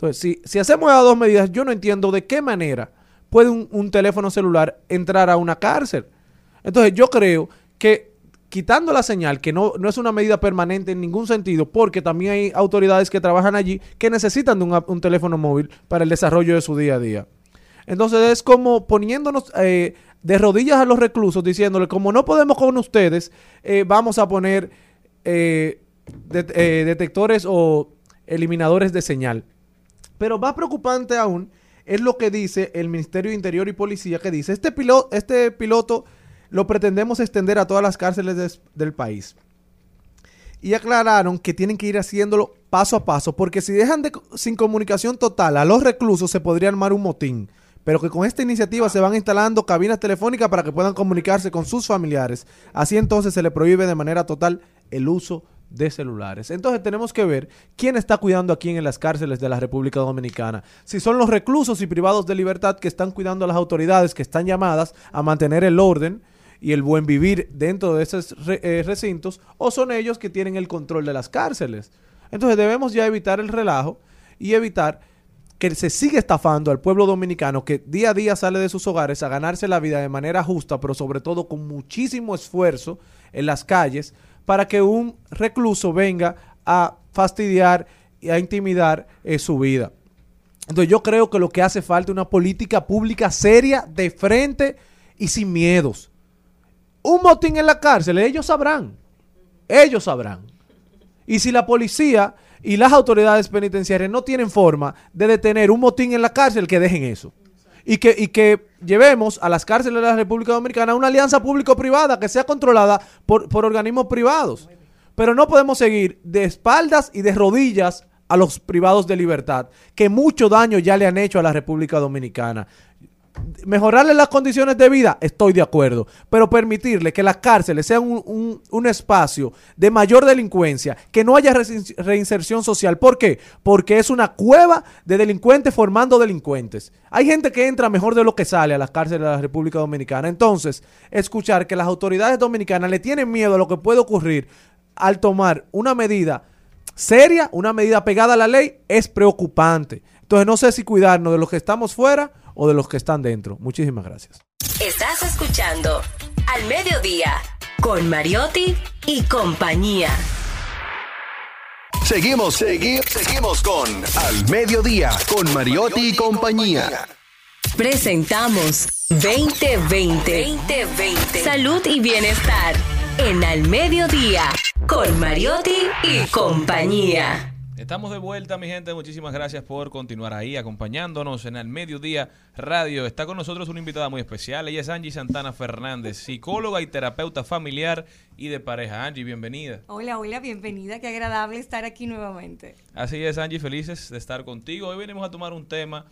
Entonces, si, hacemos esas dos medidas, yo no entiendo de qué manera puede un, teléfono celular entrar a una cárcel. Entonces, yo creo que quitando la señal, que no, es una medida permanente en ningún sentido, porque también hay autoridades que trabajan allí que necesitan de un, teléfono móvil para el desarrollo de su día a día. Entonces es como poniéndonos eh, de rodillas a los reclusos, diciéndole, como no podemos con ustedes, eh, vamos a poner eh, detectores o eliminadores de señal. Pero más preocupante aún es lo que dice el Ministerio de Interior y Policía, que dice, este, pilo- este piloto lo pretendemos extender a todas las cárceles del país. Y aclararon que tienen que ir haciéndolo paso a paso, porque si dejan de, sin comunicación total a los reclusos se podría armar un motín. Pero que con esta iniciativa se van instalando cabinas telefónicas para que puedan comunicarse con sus familiares. Así entonces se le prohíbe de manera total el uso de celulares. Entonces tenemos que ver quién está cuidando a quién en las cárceles de la República Dominicana. Si son los reclusos y privados de libertad que están cuidando a las autoridades que están llamadas a mantener el orden y el buen vivir dentro de esos eh, recintos, o son ellos que tienen el control de las cárceles. Entonces debemos ya evitar el relajo y evitar que se siga estafando al pueblo dominicano que día a día sale de sus hogares a ganarse la vida de manera justa, pero sobre todo con muchísimo esfuerzo en las calles, para que un recluso venga a fastidiar y a intimidar eh, su vida. Entonces yo creo que lo que hace falta es una política pública seria, de frente y sin miedos. Un motín en la cárcel, ellos sabrán. Ellos sabrán. Y si la policía y las autoridades penitenciarias no tienen forma de detener un motín en la cárcel, que dejen eso. Y que, y que llevemos a las cárceles de la República Dominicana una alianza público-privada que sea controlada por, por organismos privados. Pero no podemos seguir de espaldas y de rodillas a los privados de libertad, que mucho daño ya le han hecho a la República Dominicana mejorarle las condiciones de vida, estoy de acuerdo, pero permitirle que las cárceles sean un, un- un espacio de mayor delincuencia, que no haya reinserción social. ¿Por qué? Porque es una cueva de delincuentes formando delincuentes. Hay gente que entra mejor de lo que sale a las cárceles de la República Dominicana. Entonces, escuchar que las autoridades dominicanas le tienen miedo a lo que puede ocurrir al tomar una medida seria, una medida pegada a la ley, es preocupante. Entonces, no sé si cuidarnos de los que estamos fuera o de los que están dentro. Muchísimas gracias. Estás escuchando Al Mediodía con Mariotti y compañía. Seguimos, segui- seguimos con Al Mediodía, con Mariotti y compañía. Presentamos 2020. 2020. Salud y bienestar en Al Mediodía con Mariotti y compañía. Estamos de vuelta, mi gente. Muchísimas gracias por continuar ahí acompañándonos en el Mediodía Radio. Está con nosotros una invitada muy especial. Ella es Angie Santana Fernández, psicóloga y terapeuta familiar y de pareja. Angie, bienvenida. Hola, hola, bienvenida. Qué agradable estar aquí nuevamente. Así es, Angie, felices de estar contigo. Hoy venimos a tomar un tema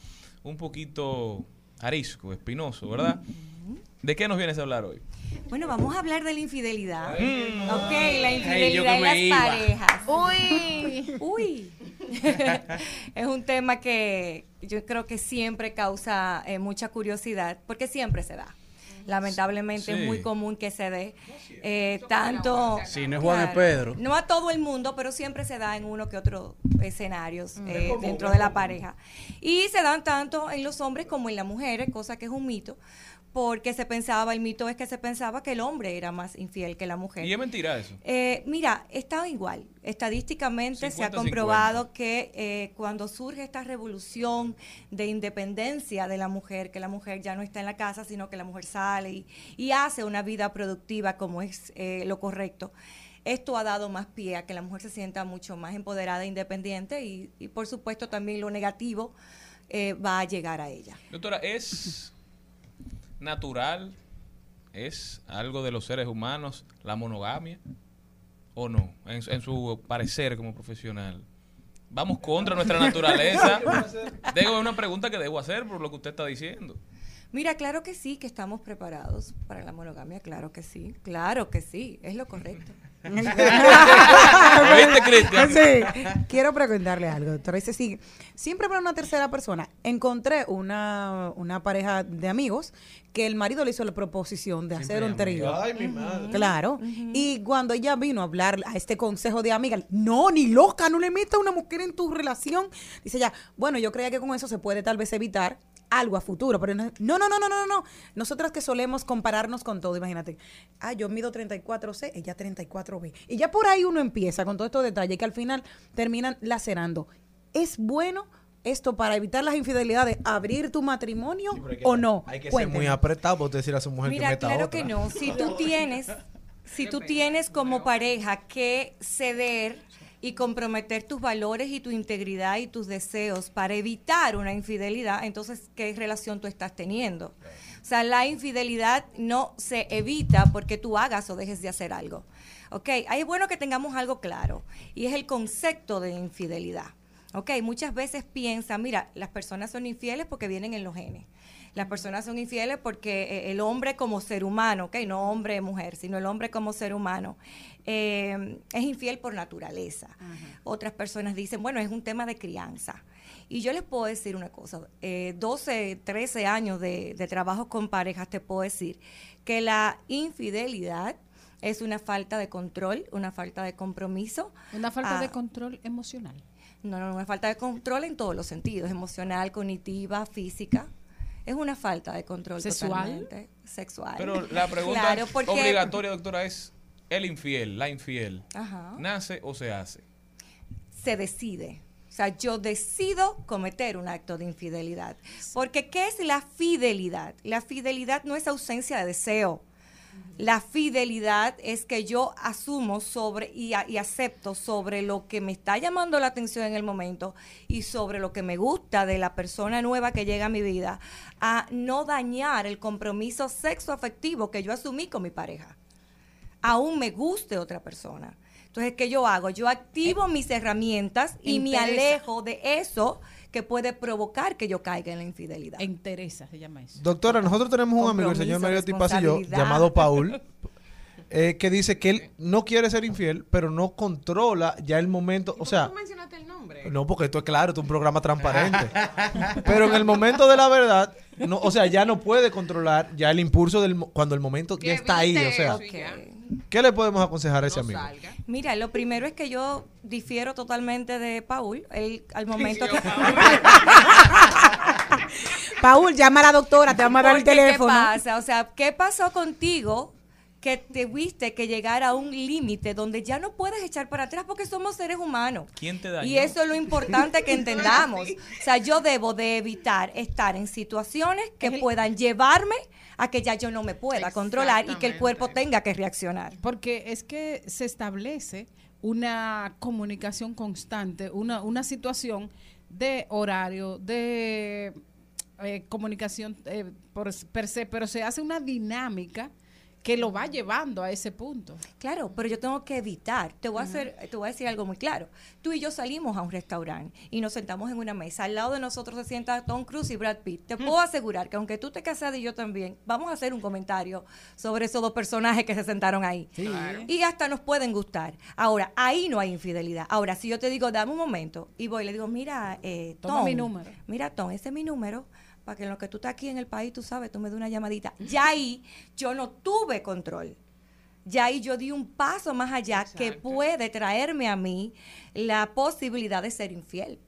un poquito arisco, espinoso, ¿verdad? ¿De qué nos vienes a hablar hoy? Bueno, vamos a hablar de la infidelidad. Mm. Ok, la infidelidad en las iba. parejas. Uy, uy. es un tema que yo creo que siempre causa eh, mucha curiosidad, porque siempre se da. Lamentablemente Sí. es muy común que se dé. Eh, tanto. Si no es Juan, es Pedro. No a todo el mundo, pero siempre se da en uno que otro escenarios Mm. eh, Es común, dentro es de la pareja. Y se dan tanto en los hombres como en las mujeres, cosa que es un mito, porque se pensaba, el mito es que se pensaba que el hombre era más infiel que la mujer. Y es mentira eso. Eh, mira, está igual. Estadísticamente se ha 50-50. comprobado que eh, cuando surge esta revolución de independencia de la mujer, que la mujer ya no está en la casa, sino que la mujer sale y, y hace una vida productiva como es eh, lo correcto, esto ha dado más pie a que la mujer se sienta mucho más empoderada e independiente y, y, por supuesto también lo negativo eh, va a llegar a ella. Doctora, ¿es natural, es algo de los seres humanos la monogamia o no? En, en su parecer como profesional. Vamos contra nuestra naturaleza. Tengo una pregunta que debo hacer por lo que usted está diciendo. Mira, claro que sí, que estamos preparados para la monogamia, claro que sí, claro que sí, es lo correcto. ¿Viste, Cristian? Sí. Quiero preguntarle algo, doctora. Dice, sí, siempre para una tercera persona. Encontré una, una pareja de amigos que el marido le hizo la proposición de hacer un trío. Ay, mi madre. Claro. Y cuando ella vino a hablar a este consejo de amiga, no, ni loca, no le metas a una mujer en tu relación. Dice ella, bueno, yo creía que con eso se puede tal vez evitar algo a futuro, pero no, no, no, no, no, no, no. Nosotras que solemos compararnos con todo, imagínate. Ah, yo mido 34C, ella 34B. Y ya por ahí uno empieza con todos estos detalles que al final terminan lacerando. ¿Es bueno esto para evitar las infidelidades, abrir tu matrimonio o no? Hay que ser muy apretado para decir a su mujer que Mira, meta claro otra. que no. Si tú tienes, si tú tienes como pareja que ceder y comprometer tus valores y tu integridad y tus deseos para evitar una infidelidad, entonces, ¿qué relación tú estás teniendo? O sea, la infidelidad no se evita porque tú hagas o dejes de hacer algo. ¿Ok? Ahí es bueno que tengamos algo claro y es el concepto de infidelidad. ¿Ok? Muchas veces piensan, mira, las personas son infieles porque vienen en los genes. Las personas son infieles porque eh, el hombre como ser humano, ¿ok? No hombre mujer, sino el hombre como ser humano, eh, es infiel por naturaleza. Otras personas dicen, bueno, es un tema de crianza. Y yo les puedo decir una cosa, eh, 12, 13 años de, de trabajo con parejas, te puedo decir que la infidelidad es una falta de control, una falta de compromiso. Una falta de Ah, control emocional. no, no, una falta de control en todos los sentidos, emocional, cognitiva, física. Es una falta de control ¿Sexual? totalmente. Sexual. Pero la pregunta Claro, porque- obligatoria, doctora, es el infiel, la infiel. Ajá. ¿Nace o se hace? se decide. O sea, yo decido cometer un acto de infidelidad. Porque ¿qué es la fidelidad? La fidelidad no es ausencia de deseo. La fidelidad es que yo asumo sobre y, a- y acepto sobre lo que me está llamando la atención en el momento y sobre lo que me gusta de la persona nueva que llega a mi vida, a no dañar el compromiso sexo afectivo que yo asumí con mi pareja aún me guste otra persona. Entonces, ¿qué yo hago? Yo activo mis herramientas y me alejo de eso que puede provocar que yo caiga en la infidelidad. Interesa, se llama eso. Doctora, nosotros tenemos un amigo, el señor Mario Tipas y yo, llamado Paul, eh, que dice que él no quiere ser infiel, pero no controla ya el momento, o sea, ¿Tú mencionaste el nombre? no, porque esto es claro, esto es un programa transparente. Pero en el momento de la verdad, no, o sea, ya no puede controlar ya el impulso del cuando el momento ya está ahí, o sea, ¿qué le podemos aconsejar a ese amigo? Mira, lo primero es que yo difiero totalmente de Paul. Él, al momento Sí, que... Paul, llama a la doctora, te vamos a dar el teléfono. ¿Qué pasa? O sea, ¿qué pasó contigo que te viste que llegar a un límite donde ya no puedes echar para atrás porque somos seres humanos? ¿Quién te dañó? Y eso es lo importante que entendamos. O sea, yo debo de evitar estar en situaciones que puedan llevarme a que ya yo no me pueda controlar y que el cuerpo tenga que reaccionar. Porque es que se establece una comunicación constante, una, una situación de horario, de eh, comunicación eh, por per se, pero se hace una dinámica que lo va llevando a ese punto. Claro, pero yo tengo que evitar. Te voy a hacer, te voy a decir algo muy claro. Tú y yo salimos a un restaurante y nos sentamos en una mesa. Al lado de nosotros se sienta Tom Cruise y Brad Pitt. Te puedo asegurar que aunque tú te casas y yo también, vamos a hacer un comentario sobre esos dos personajes que se sentaron ahí. Claro. Y hasta nos pueden gustar. Ahora, ahí no hay infidelidad. Ahora, si yo te digo, dame un momento, y voy y le digo, mira, eh, Toma Tom, mi número. Mira, Tom, ese es mi número para que en lo que tú estás aquí en el país, tú sabes, tú me des una llamadita. Ya ahí yo no tuve control. Ya ahí yo di un paso más allá que puede traerme a mí la posibilidad de ser infiel.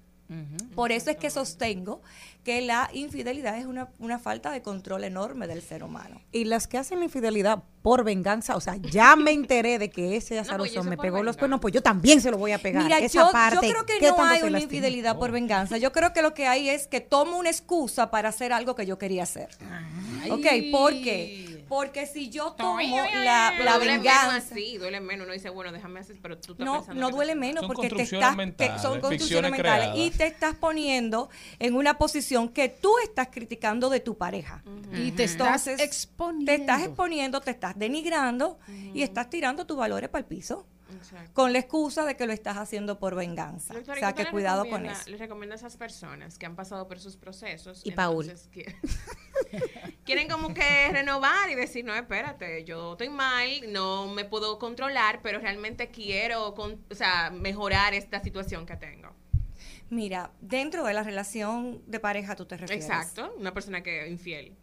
Por eso es que sostengo que la infidelidad es una, una falta de control enorme del ser humano. Y las que hacen la infidelidad por venganza, o sea, ya me enteré de que ese pues, azaroso me pegó los cuernos, pues yo también se lo voy a pegar. Mira, Esa yo, yo parte, creo que ¿qué no hay una infidelidad por venganza. Yo creo que lo que hay es que tomo una excusa para hacer algo que yo quería hacer. Ok, ¿por qué? Porque si yo tomo la, la duele venganza... menos así, duele menos. Uno dice, bueno, déjame hacer, pero tú estás No, pensando no duele menos porque te estás, son construcciones mentales. Y te estás poniendo en una posición que tú estás criticando de tu pareja. Y te estás Entonces, exponiendo. Te estás exponiendo, te estás denigrando y estás tirando tus valores para el piso Exacto. con la excusa de que lo estás haciendo por venganza. Doctora, o ¿y sea, que cuidado con eso. Les recomiendo a esas personas que han pasado por sus procesos. Y Paul. que- quieren como que renovar y decir, no, espérate, yo estoy mal, no me puedo controlar, pero realmente quiero con- o sea, mejorar esta situación que tengo. Mira, dentro de la relación de pareja tú te refieres. Exacto, una persona que es infiel.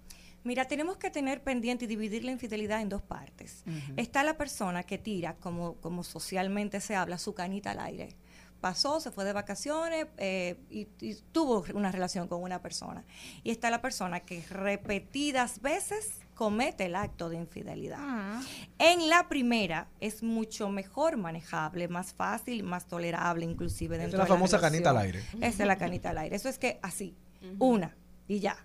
Mira, tenemos que tener pendiente y dividir la infidelidad en dos partes. Está la persona que tira, como, como socialmente se habla, su canita al aire. Pasó, se fue de vacaciones eh, y, y tuvo una relación con una persona. Y está la persona que repetidas veces comete el acto de infidelidad. En la primera es mucho mejor manejable, más fácil, más tolerable inclusive Esa es dentro la de la famosa canita al aire. Esa es la canita al aire. Eso es que así, una y ya.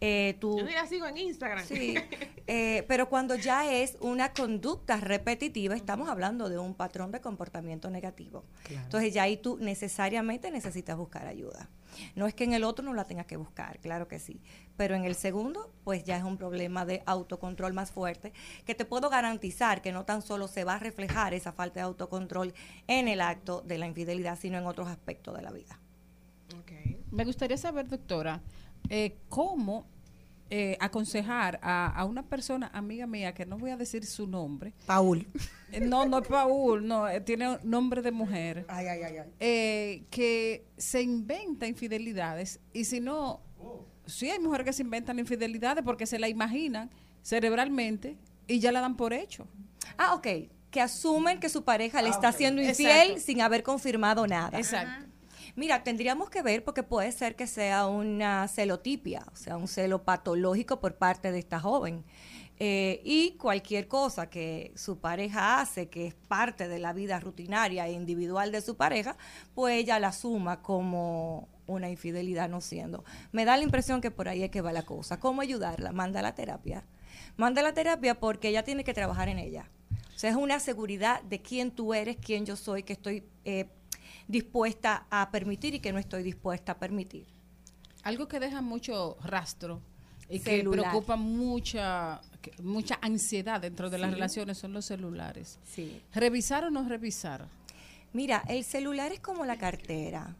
Eh, tú, Yo ni la sigo en Instagram. Sí, eh, pero cuando ya es una conducta repetitiva, estamos hablando de un patrón de comportamiento negativo. Entonces ya ahí tú necesariamente necesitas buscar ayuda. No es que en el otro no la tengas que buscar, claro que sí, pero en el segundo, pues ya es un problema de autocontrol más fuerte, que te puedo garantizar que no tan solo se va a reflejar esa falta de autocontrol en el acto de la infidelidad, sino en otros aspectos de la vida. Me gustaría saber, doctora, eh, cómo eh, aconsejar a, a una persona, amiga mía, que no voy a decir su nombre. Paul. Eh, No, no es Paul, no, eh, tiene nombre de mujer. Ay, ay, ay, ay. eh, que se inventa infidelidades y si no, sí hay mujeres que se inventan infidelidades porque se la imaginan cerebralmente y ya la dan por hecho. Ah, ok. Que asumen que su pareja le Ah, está ok. siendo Exacto. infiel sin haber confirmado nada. Exacto. Mira, tendríamos que ver porque puede ser que sea una celotipia, o sea, un celo patológico por parte de esta joven. Eh, y cualquier cosa que su pareja hace, que es parte de la vida rutinaria e individual de su pareja, pues ella la asuma como una infidelidad no siendo. Me da la impresión que por ahí es que va la cosa. ¿Cómo ayudarla? Manda la terapia. Manda la terapia porque ella tiene que trabajar en ella. O sea, es una seguridad de quién tú eres, quién yo soy, que estoy eh, dispuesta a permitir y que no estoy dispuesta a permitir. Algo que deja mucho rastro y Celular. que preocupa mucha mucha ansiedad dentro de las relaciones son los celulares. Sí. ¿Revisar o no revisar? Mira, el celular es como la cartera.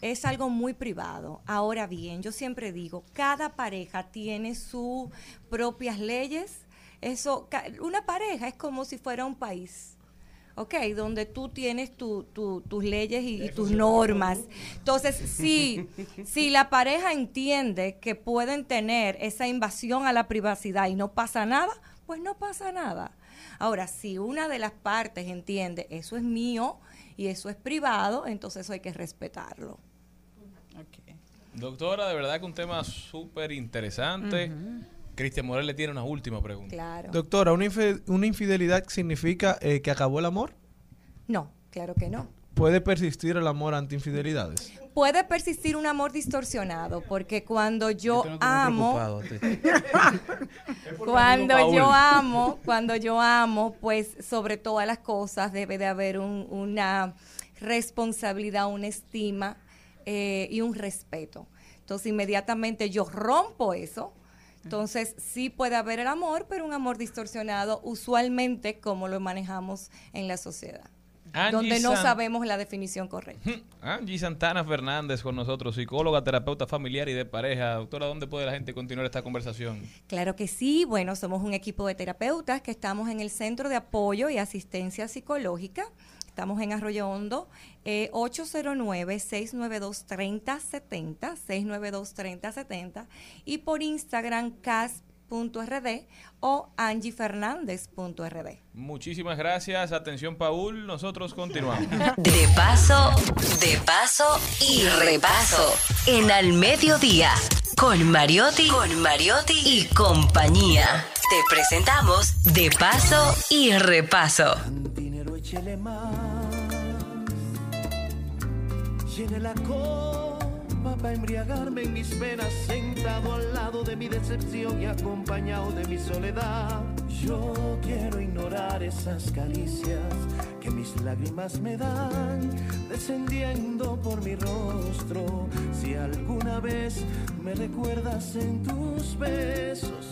Es algo muy privado. Ahora bien, yo siempre digo, cada pareja tiene sus propias leyes. Eso, una pareja es como si fuera un país. ¿Ok? Donde tú tienes tu- tu- tus leyes y, y tus normas. Entonces, si, si la pareja entiende que pueden tener esa invasión a la privacidad y no pasa nada, pues no pasa nada. Ahora, si una de las partes entiende eso es mío y eso es privado, entonces eso hay que respetarlo. Doctora, de verdad que un tema súper interesante. Cristian Morel le tiene una última pregunta. Claro. Doctora, ¿una, infidelidad significa eh, que acabó el amor? No, claro que no. ¿Puede persistir el amor ante infidelidades? Puede persistir un amor distorsionado, porque cuando yo, amo, cuando yo amo, cuando yo amo, pues sobre todas las cosas debe de haber un- una responsabilidad, una estima eh, y un respeto. Entonces inmediatamente yo rompo eso. Entonces sí puede haber el amor, pero un amor distorsionado, usualmente como lo manejamos en la sociedad, Angie donde no San- sabemos la definición correcta. Angie Santana Fernández con nosotros, psicóloga, terapeuta familiar y de pareja. Doctora, ¿dónde puede la gente continuar esta conversación? Claro que sí, bueno, somos un equipo de terapeutas que estamos en el Centro de Apoyo y Asistencia Psicológica. Estamos en Arroyo Hondo, eh, 809-692-3070, 692-3070, y por Instagram cas.rd o angiefernández.rd. Muchísimas gracias. Atención, Paul. Nosotros continuamos. De paso, de paso y repaso. En al mediodía. Con Mariotti, con Mariotti y compañía. Te presentamos De paso y repaso. Dinero échele más. Llene la copa para embriagarme en mis venas, sentado al lado de mi decepción y acompañado de mi soledad. Yo quiero ignorar esas caricias que mis lágrimas me dan, descendiendo por mi rostro. Si alguna vez me recuerdas en tus besos,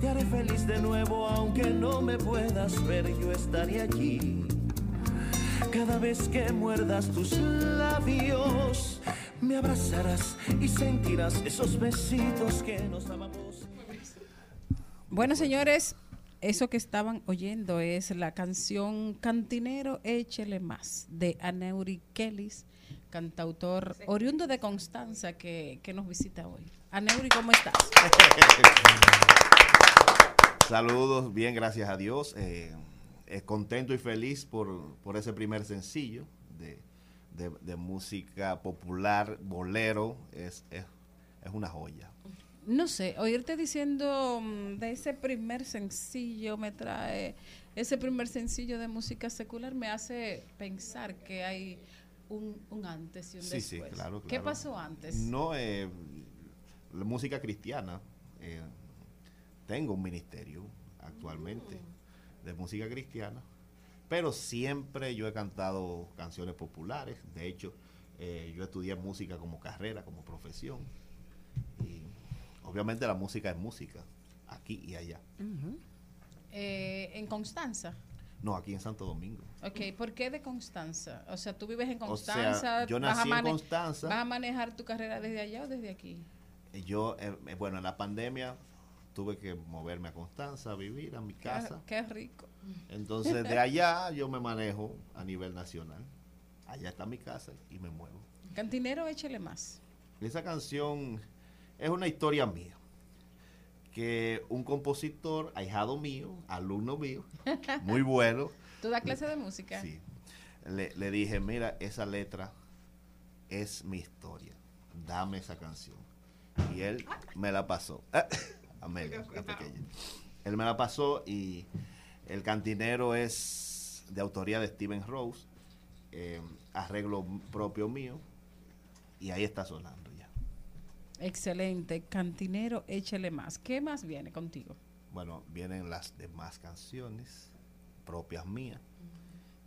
te haré feliz de nuevo, aunque no me puedas ver, yo estaré allí. Cada vez que muerdas tus labios, me abrazarás y sentirás esos besitos que nos dábamos. Bueno, señores, eso que estaban oyendo es la canción Cantinero Échele Más de Aneuri Kellis, cantautor oriundo de Constanza que, que nos visita hoy. Aneuri, ¿cómo estás? Saludos, bien, gracias a Dios. Eh, eh, contento y feliz por, por ese primer sencillo de, de- de música popular, bolero. Es, es, es una joya. No sé, oírte diciendo mm, de ese primer sencillo me trae, ese primer sencillo de música secular me hace pensar que hay un, un antes y un Sí, sí, después. claro, ¿Qué pasó antes? No, eh, la música cristiana. eh, tengo un ministerio actualmente de música cristiana, pero siempre yo he cantado canciones populares. De hecho, eh, yo estudié música como carrera, como profesión. Y obviamente la música es música, aquí y allá. Eh, en Constanza. No, aquí en Santo Domingo. Ok, ¿por qué de Constanza? O sea, tú vives en O sea, Constanza. yo vas a nací en Constanza. ¿Vas a manejar tu carrera desde allá o desde aquí? Yo, eh, eh, bueno, en la pandemia tuve que moverme a Constanza, a vivir a mi Qué- casa. Qué, rico. Entonces, de allá yo me manejo a nivel nacional. Allá está mi casa y me muevo. Cantinero, échele más. Esa canción es una historia mía. Que un compositor, ahijado mío, alumno mío, muy bueno, ¿Tú das clase de música? Sí. le, le dije, mira, esa letra es mi historia. Dame esa canción. Y él me la pasó. Amelia, la pequeña. Él me la pasó y el cantinero es de autoría de Steven Rose, eh, arreglo propio mío, y ahí está sonando ya. Excelente. Cantinero, échele más. ¿Qué más viene contigo? Bueno, vienen las demás canciones propias mías,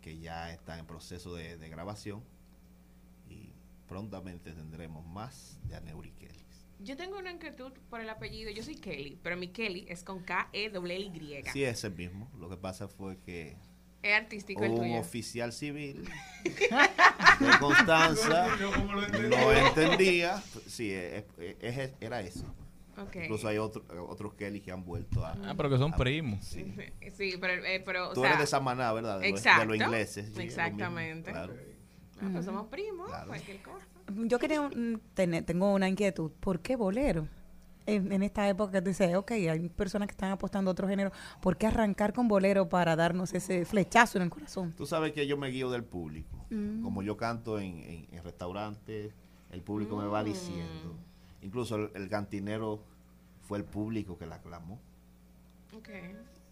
que ya están en proceso de, de grabación, y prontamente tendremos más de Aneuri Kelly. Yo tengo una inquietud por el apellido. Yo soy Kelly, pero mi Kelly es con K-E-L-Y. Sí, ese mismo. Lo que pasa fue que Es artístico el un tuyo. oficial civil de Constanza no entendía. Sí, es- era eso. Ok. Incluso hay otro- otros Kelly que han vuelto a... Ah, pero que son a- primos. Sí. Sí, pero, eh, pero o Tú sea, eres de Samaná, ¿verdad? De los- de exacto, los ingleses, sí, es lo mismo, exactamente. claro. Ah, pues somos primos, cualquier cosa. Yo quería un- tener, tengo una inquietud. ¿Por qué bolero? En, en esta época dice, ok, hay personas que están apostando a otro género. ¿Por qué arrancar con bolero para darnos ese flechazo en el corazón? Tú sabes que yo me guío del público. Mm. Como yo canto en, en- en restaurantes, el público me va Mm. diciendo. Incluso el, el cantinero fue el público que la aclamó Ok.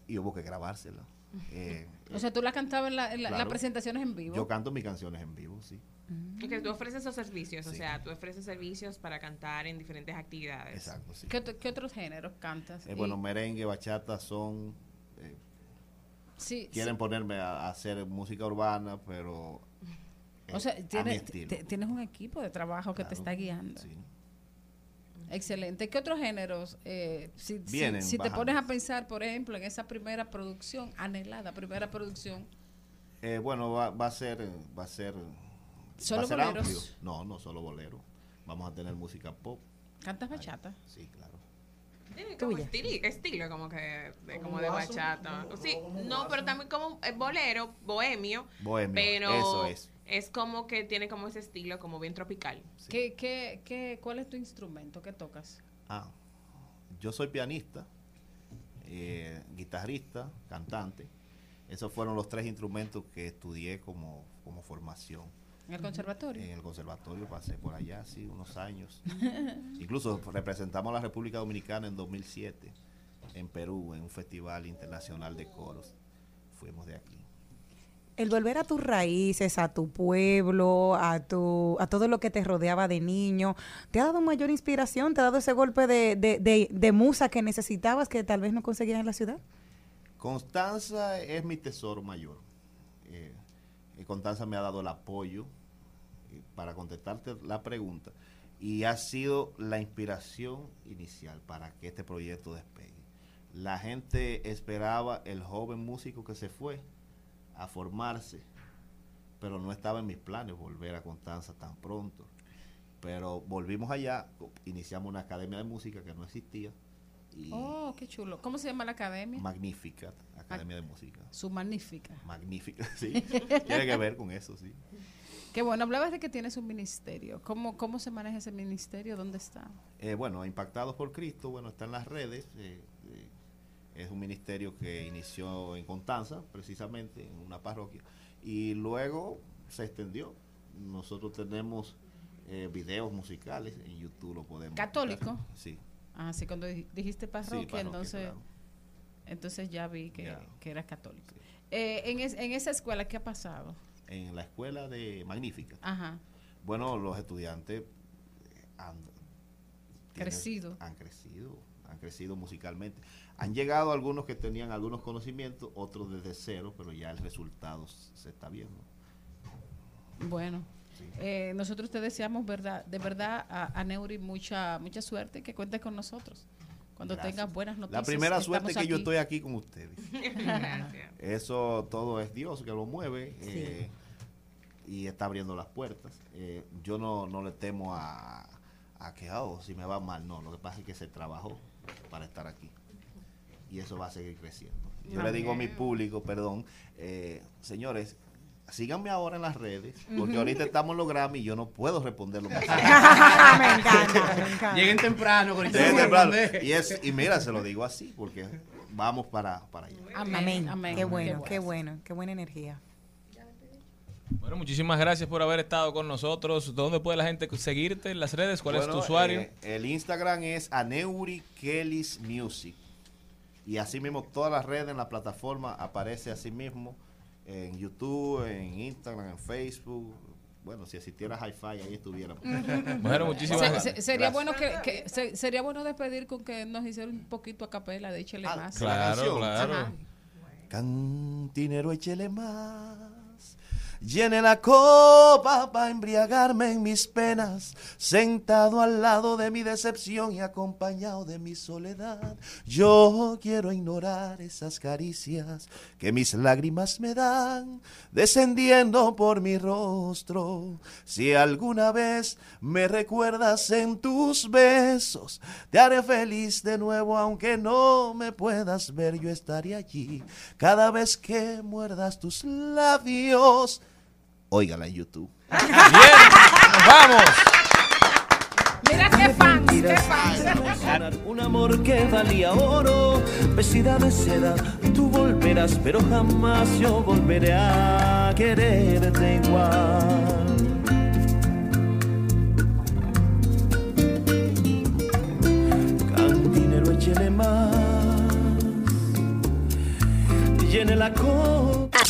y hubo que grabársela. Eh, O sea, tú la cantabas en, la- en la- en las presentaciones en vivo. Yo canto mis canciones en vivo, sí. Que tú ofreces esos servicios, o Sí. sea, tú ofreces servicios para cantar en diferentes actividades. Exacto, sí. ¿Qué, qué otros géneros cantas? Eh, bueno, merengue, bachata son... eh, Sí, quieren sí. ponerme a, a hacer música urbana, pero... eh, O sea, tienes, te- tienes un equipo de trabajo que te Claro, está guiando. Excelente. ¿Qué otros géneros? eh, si, si- Vienen si, te bajando. pones a pensar, por ejemplo, en esa primera producción, anhelada primera producción, Eh, bueno, va, va a ser... Va a ser ¿Solo boleros? amplio. No, no solo bolero. Vamos a tener música pop. ¿cantas bachata? Sí, claro. Tiene como estilo, estilo como que de, como de bachata. Sí, no, pero también como eh, bolero, bohemio. Bohemio, pero eso es. es como que tiene como ese estilo como bien tropical. ¿Qué, qué, qué, ¿Cuál es tu instrumento? ¿Qué tocas? Ah, yo soy pianista, eh, guitarrista, cantante. Esos fueron los tres instrumentos que estudié como, como formación. ¿En el conservatorio? En el conservatorio pasé por allá, sí, unos años. Incluso representamos a la República Dominicana en 2007, en Perú, en un festival internacional de coros. Fuimos de aquí. El volver a tus raíces, a tu pueblo, a tu, a todo lo que te rodeaba de niño, ¿te ha dado mayor inspiración? ¿Te ha dado ese golpe de, de, de, de musa que necesitabas que tal vez no conseguías en la ciudad? Constanza es mi tesoro mayor. Eh, Constanza me ha dado el apoyo eh, para contestarte la pregunta y ha sido la inspiración inicial para que este proyecto despegue. La gente esperaba el joven músico que se fue a formarse, pero no estaba en mis planes volver a Constanza tan pronto. Pero volvimos allá, iniciamos una academia de música que no existía y Oh, qué chulo. ¿Cómo se llama la academia? Magnificat, Academia de Música. Su magnífica. Magnífica, sí. Tiene que ver con eso, sí. Qué bueno, hablabas de que tienes un ministerio. ¿Cómo, cómo se maneja ese ministerio? ¿Dónde está? Eh, bueno, Impactados por Cristo, bueno, está en las redes. eh, eh, es un ministerio que inició en Constanza, precisamente, en una parroquia. Y luego se extendió. Nosotros tenemos eh, videos musicales en YouTube, lo podemos. ¿Católico? buscar. Sí. Ah, sí, cuando di- dijiste parroquia, parroquia, entonces, claro. entonces ya vi que, Ya. que eras católico. Eh, en, es- en esa escuela, ¿qué ha pasado? En la escuela de Magnífica. Ajá. Bueno, los estudiantes han Crecido. Han crecido, han crecido musicalmente. Han llegado algunos que tenían algunos conocimientos, otros desde cero, pero ya el resultado se está viendo. Bueno, eh, nosotros te deseamos verdad, de verdad a, a Neuri mucha mucha suerte, que cuentes con nosotros. Cuando Gracias. tengas buenas noticias. La primera suerte estamos que yo estoy aquí con ustedes. Gracias. Eso todo es Dios que lo mueve Sí. eh, y está abriendo las puertas. Eh, yo no, no le temo a, a que, oh, si me va mal. No, lo que pasa es que se trabajó para estar aquí. Y eso va a seguir creciendo. Yo le digo a mi público, perdón, eh, señores, síganme ahora en las redes, porque ahorita estamos en los Grammy y yo no puedo responder los mensajes. Me encanta, me encanta. Lleguen temprano, ahorita Lleguen no temprano. Y, es, y mira, se lo digo así, porque vamos para, para allá. Amén. Amén. Qué bueno, Qué qué bueno, qué buena energía. Bueno, muchísimas gracias por haber estado con nosotros. ¿Dónde puede la gente seguirte en las redes? ¿Cuál es tu usuario? eh, el Instagram es Aneuri Kelly's Music. Y así mismo todas las redes en la plataforma aparece así mismo en YouTube, en Instagram, en Facebook. Bueno, si existiera Hi-Fi ahí estuviéramos. Bueno, muchísimas Se- gracias. se- sería Gracias. bueno que, que- se- sería bueno despedir con que nos hiciera un poquito a capela de échele Ah, más. Claro, claro. Ajá. Cantinero, échele más. Llene la copa para embriagarme en mis penas, sentado al lado de mi decepción y acompañado de mi soledad. Yo quiero ignorar esas caricias que mis lágrimas me dan, descendiendo por mi rostro. Si alguna vez me recuerdas en tus besos, te haré feliz de nuevo, aunque no me puedas ver, yo estaré allí. Cada vez que muerdas tus labios, óigala en YouTube. ¡Vamos! Mira qué fans, qué fans. Un amor que valía oro, vestida de seda, tú volverás, pero jamás yo volveré a quererte igual. Cantinero, échele más, llene la copa.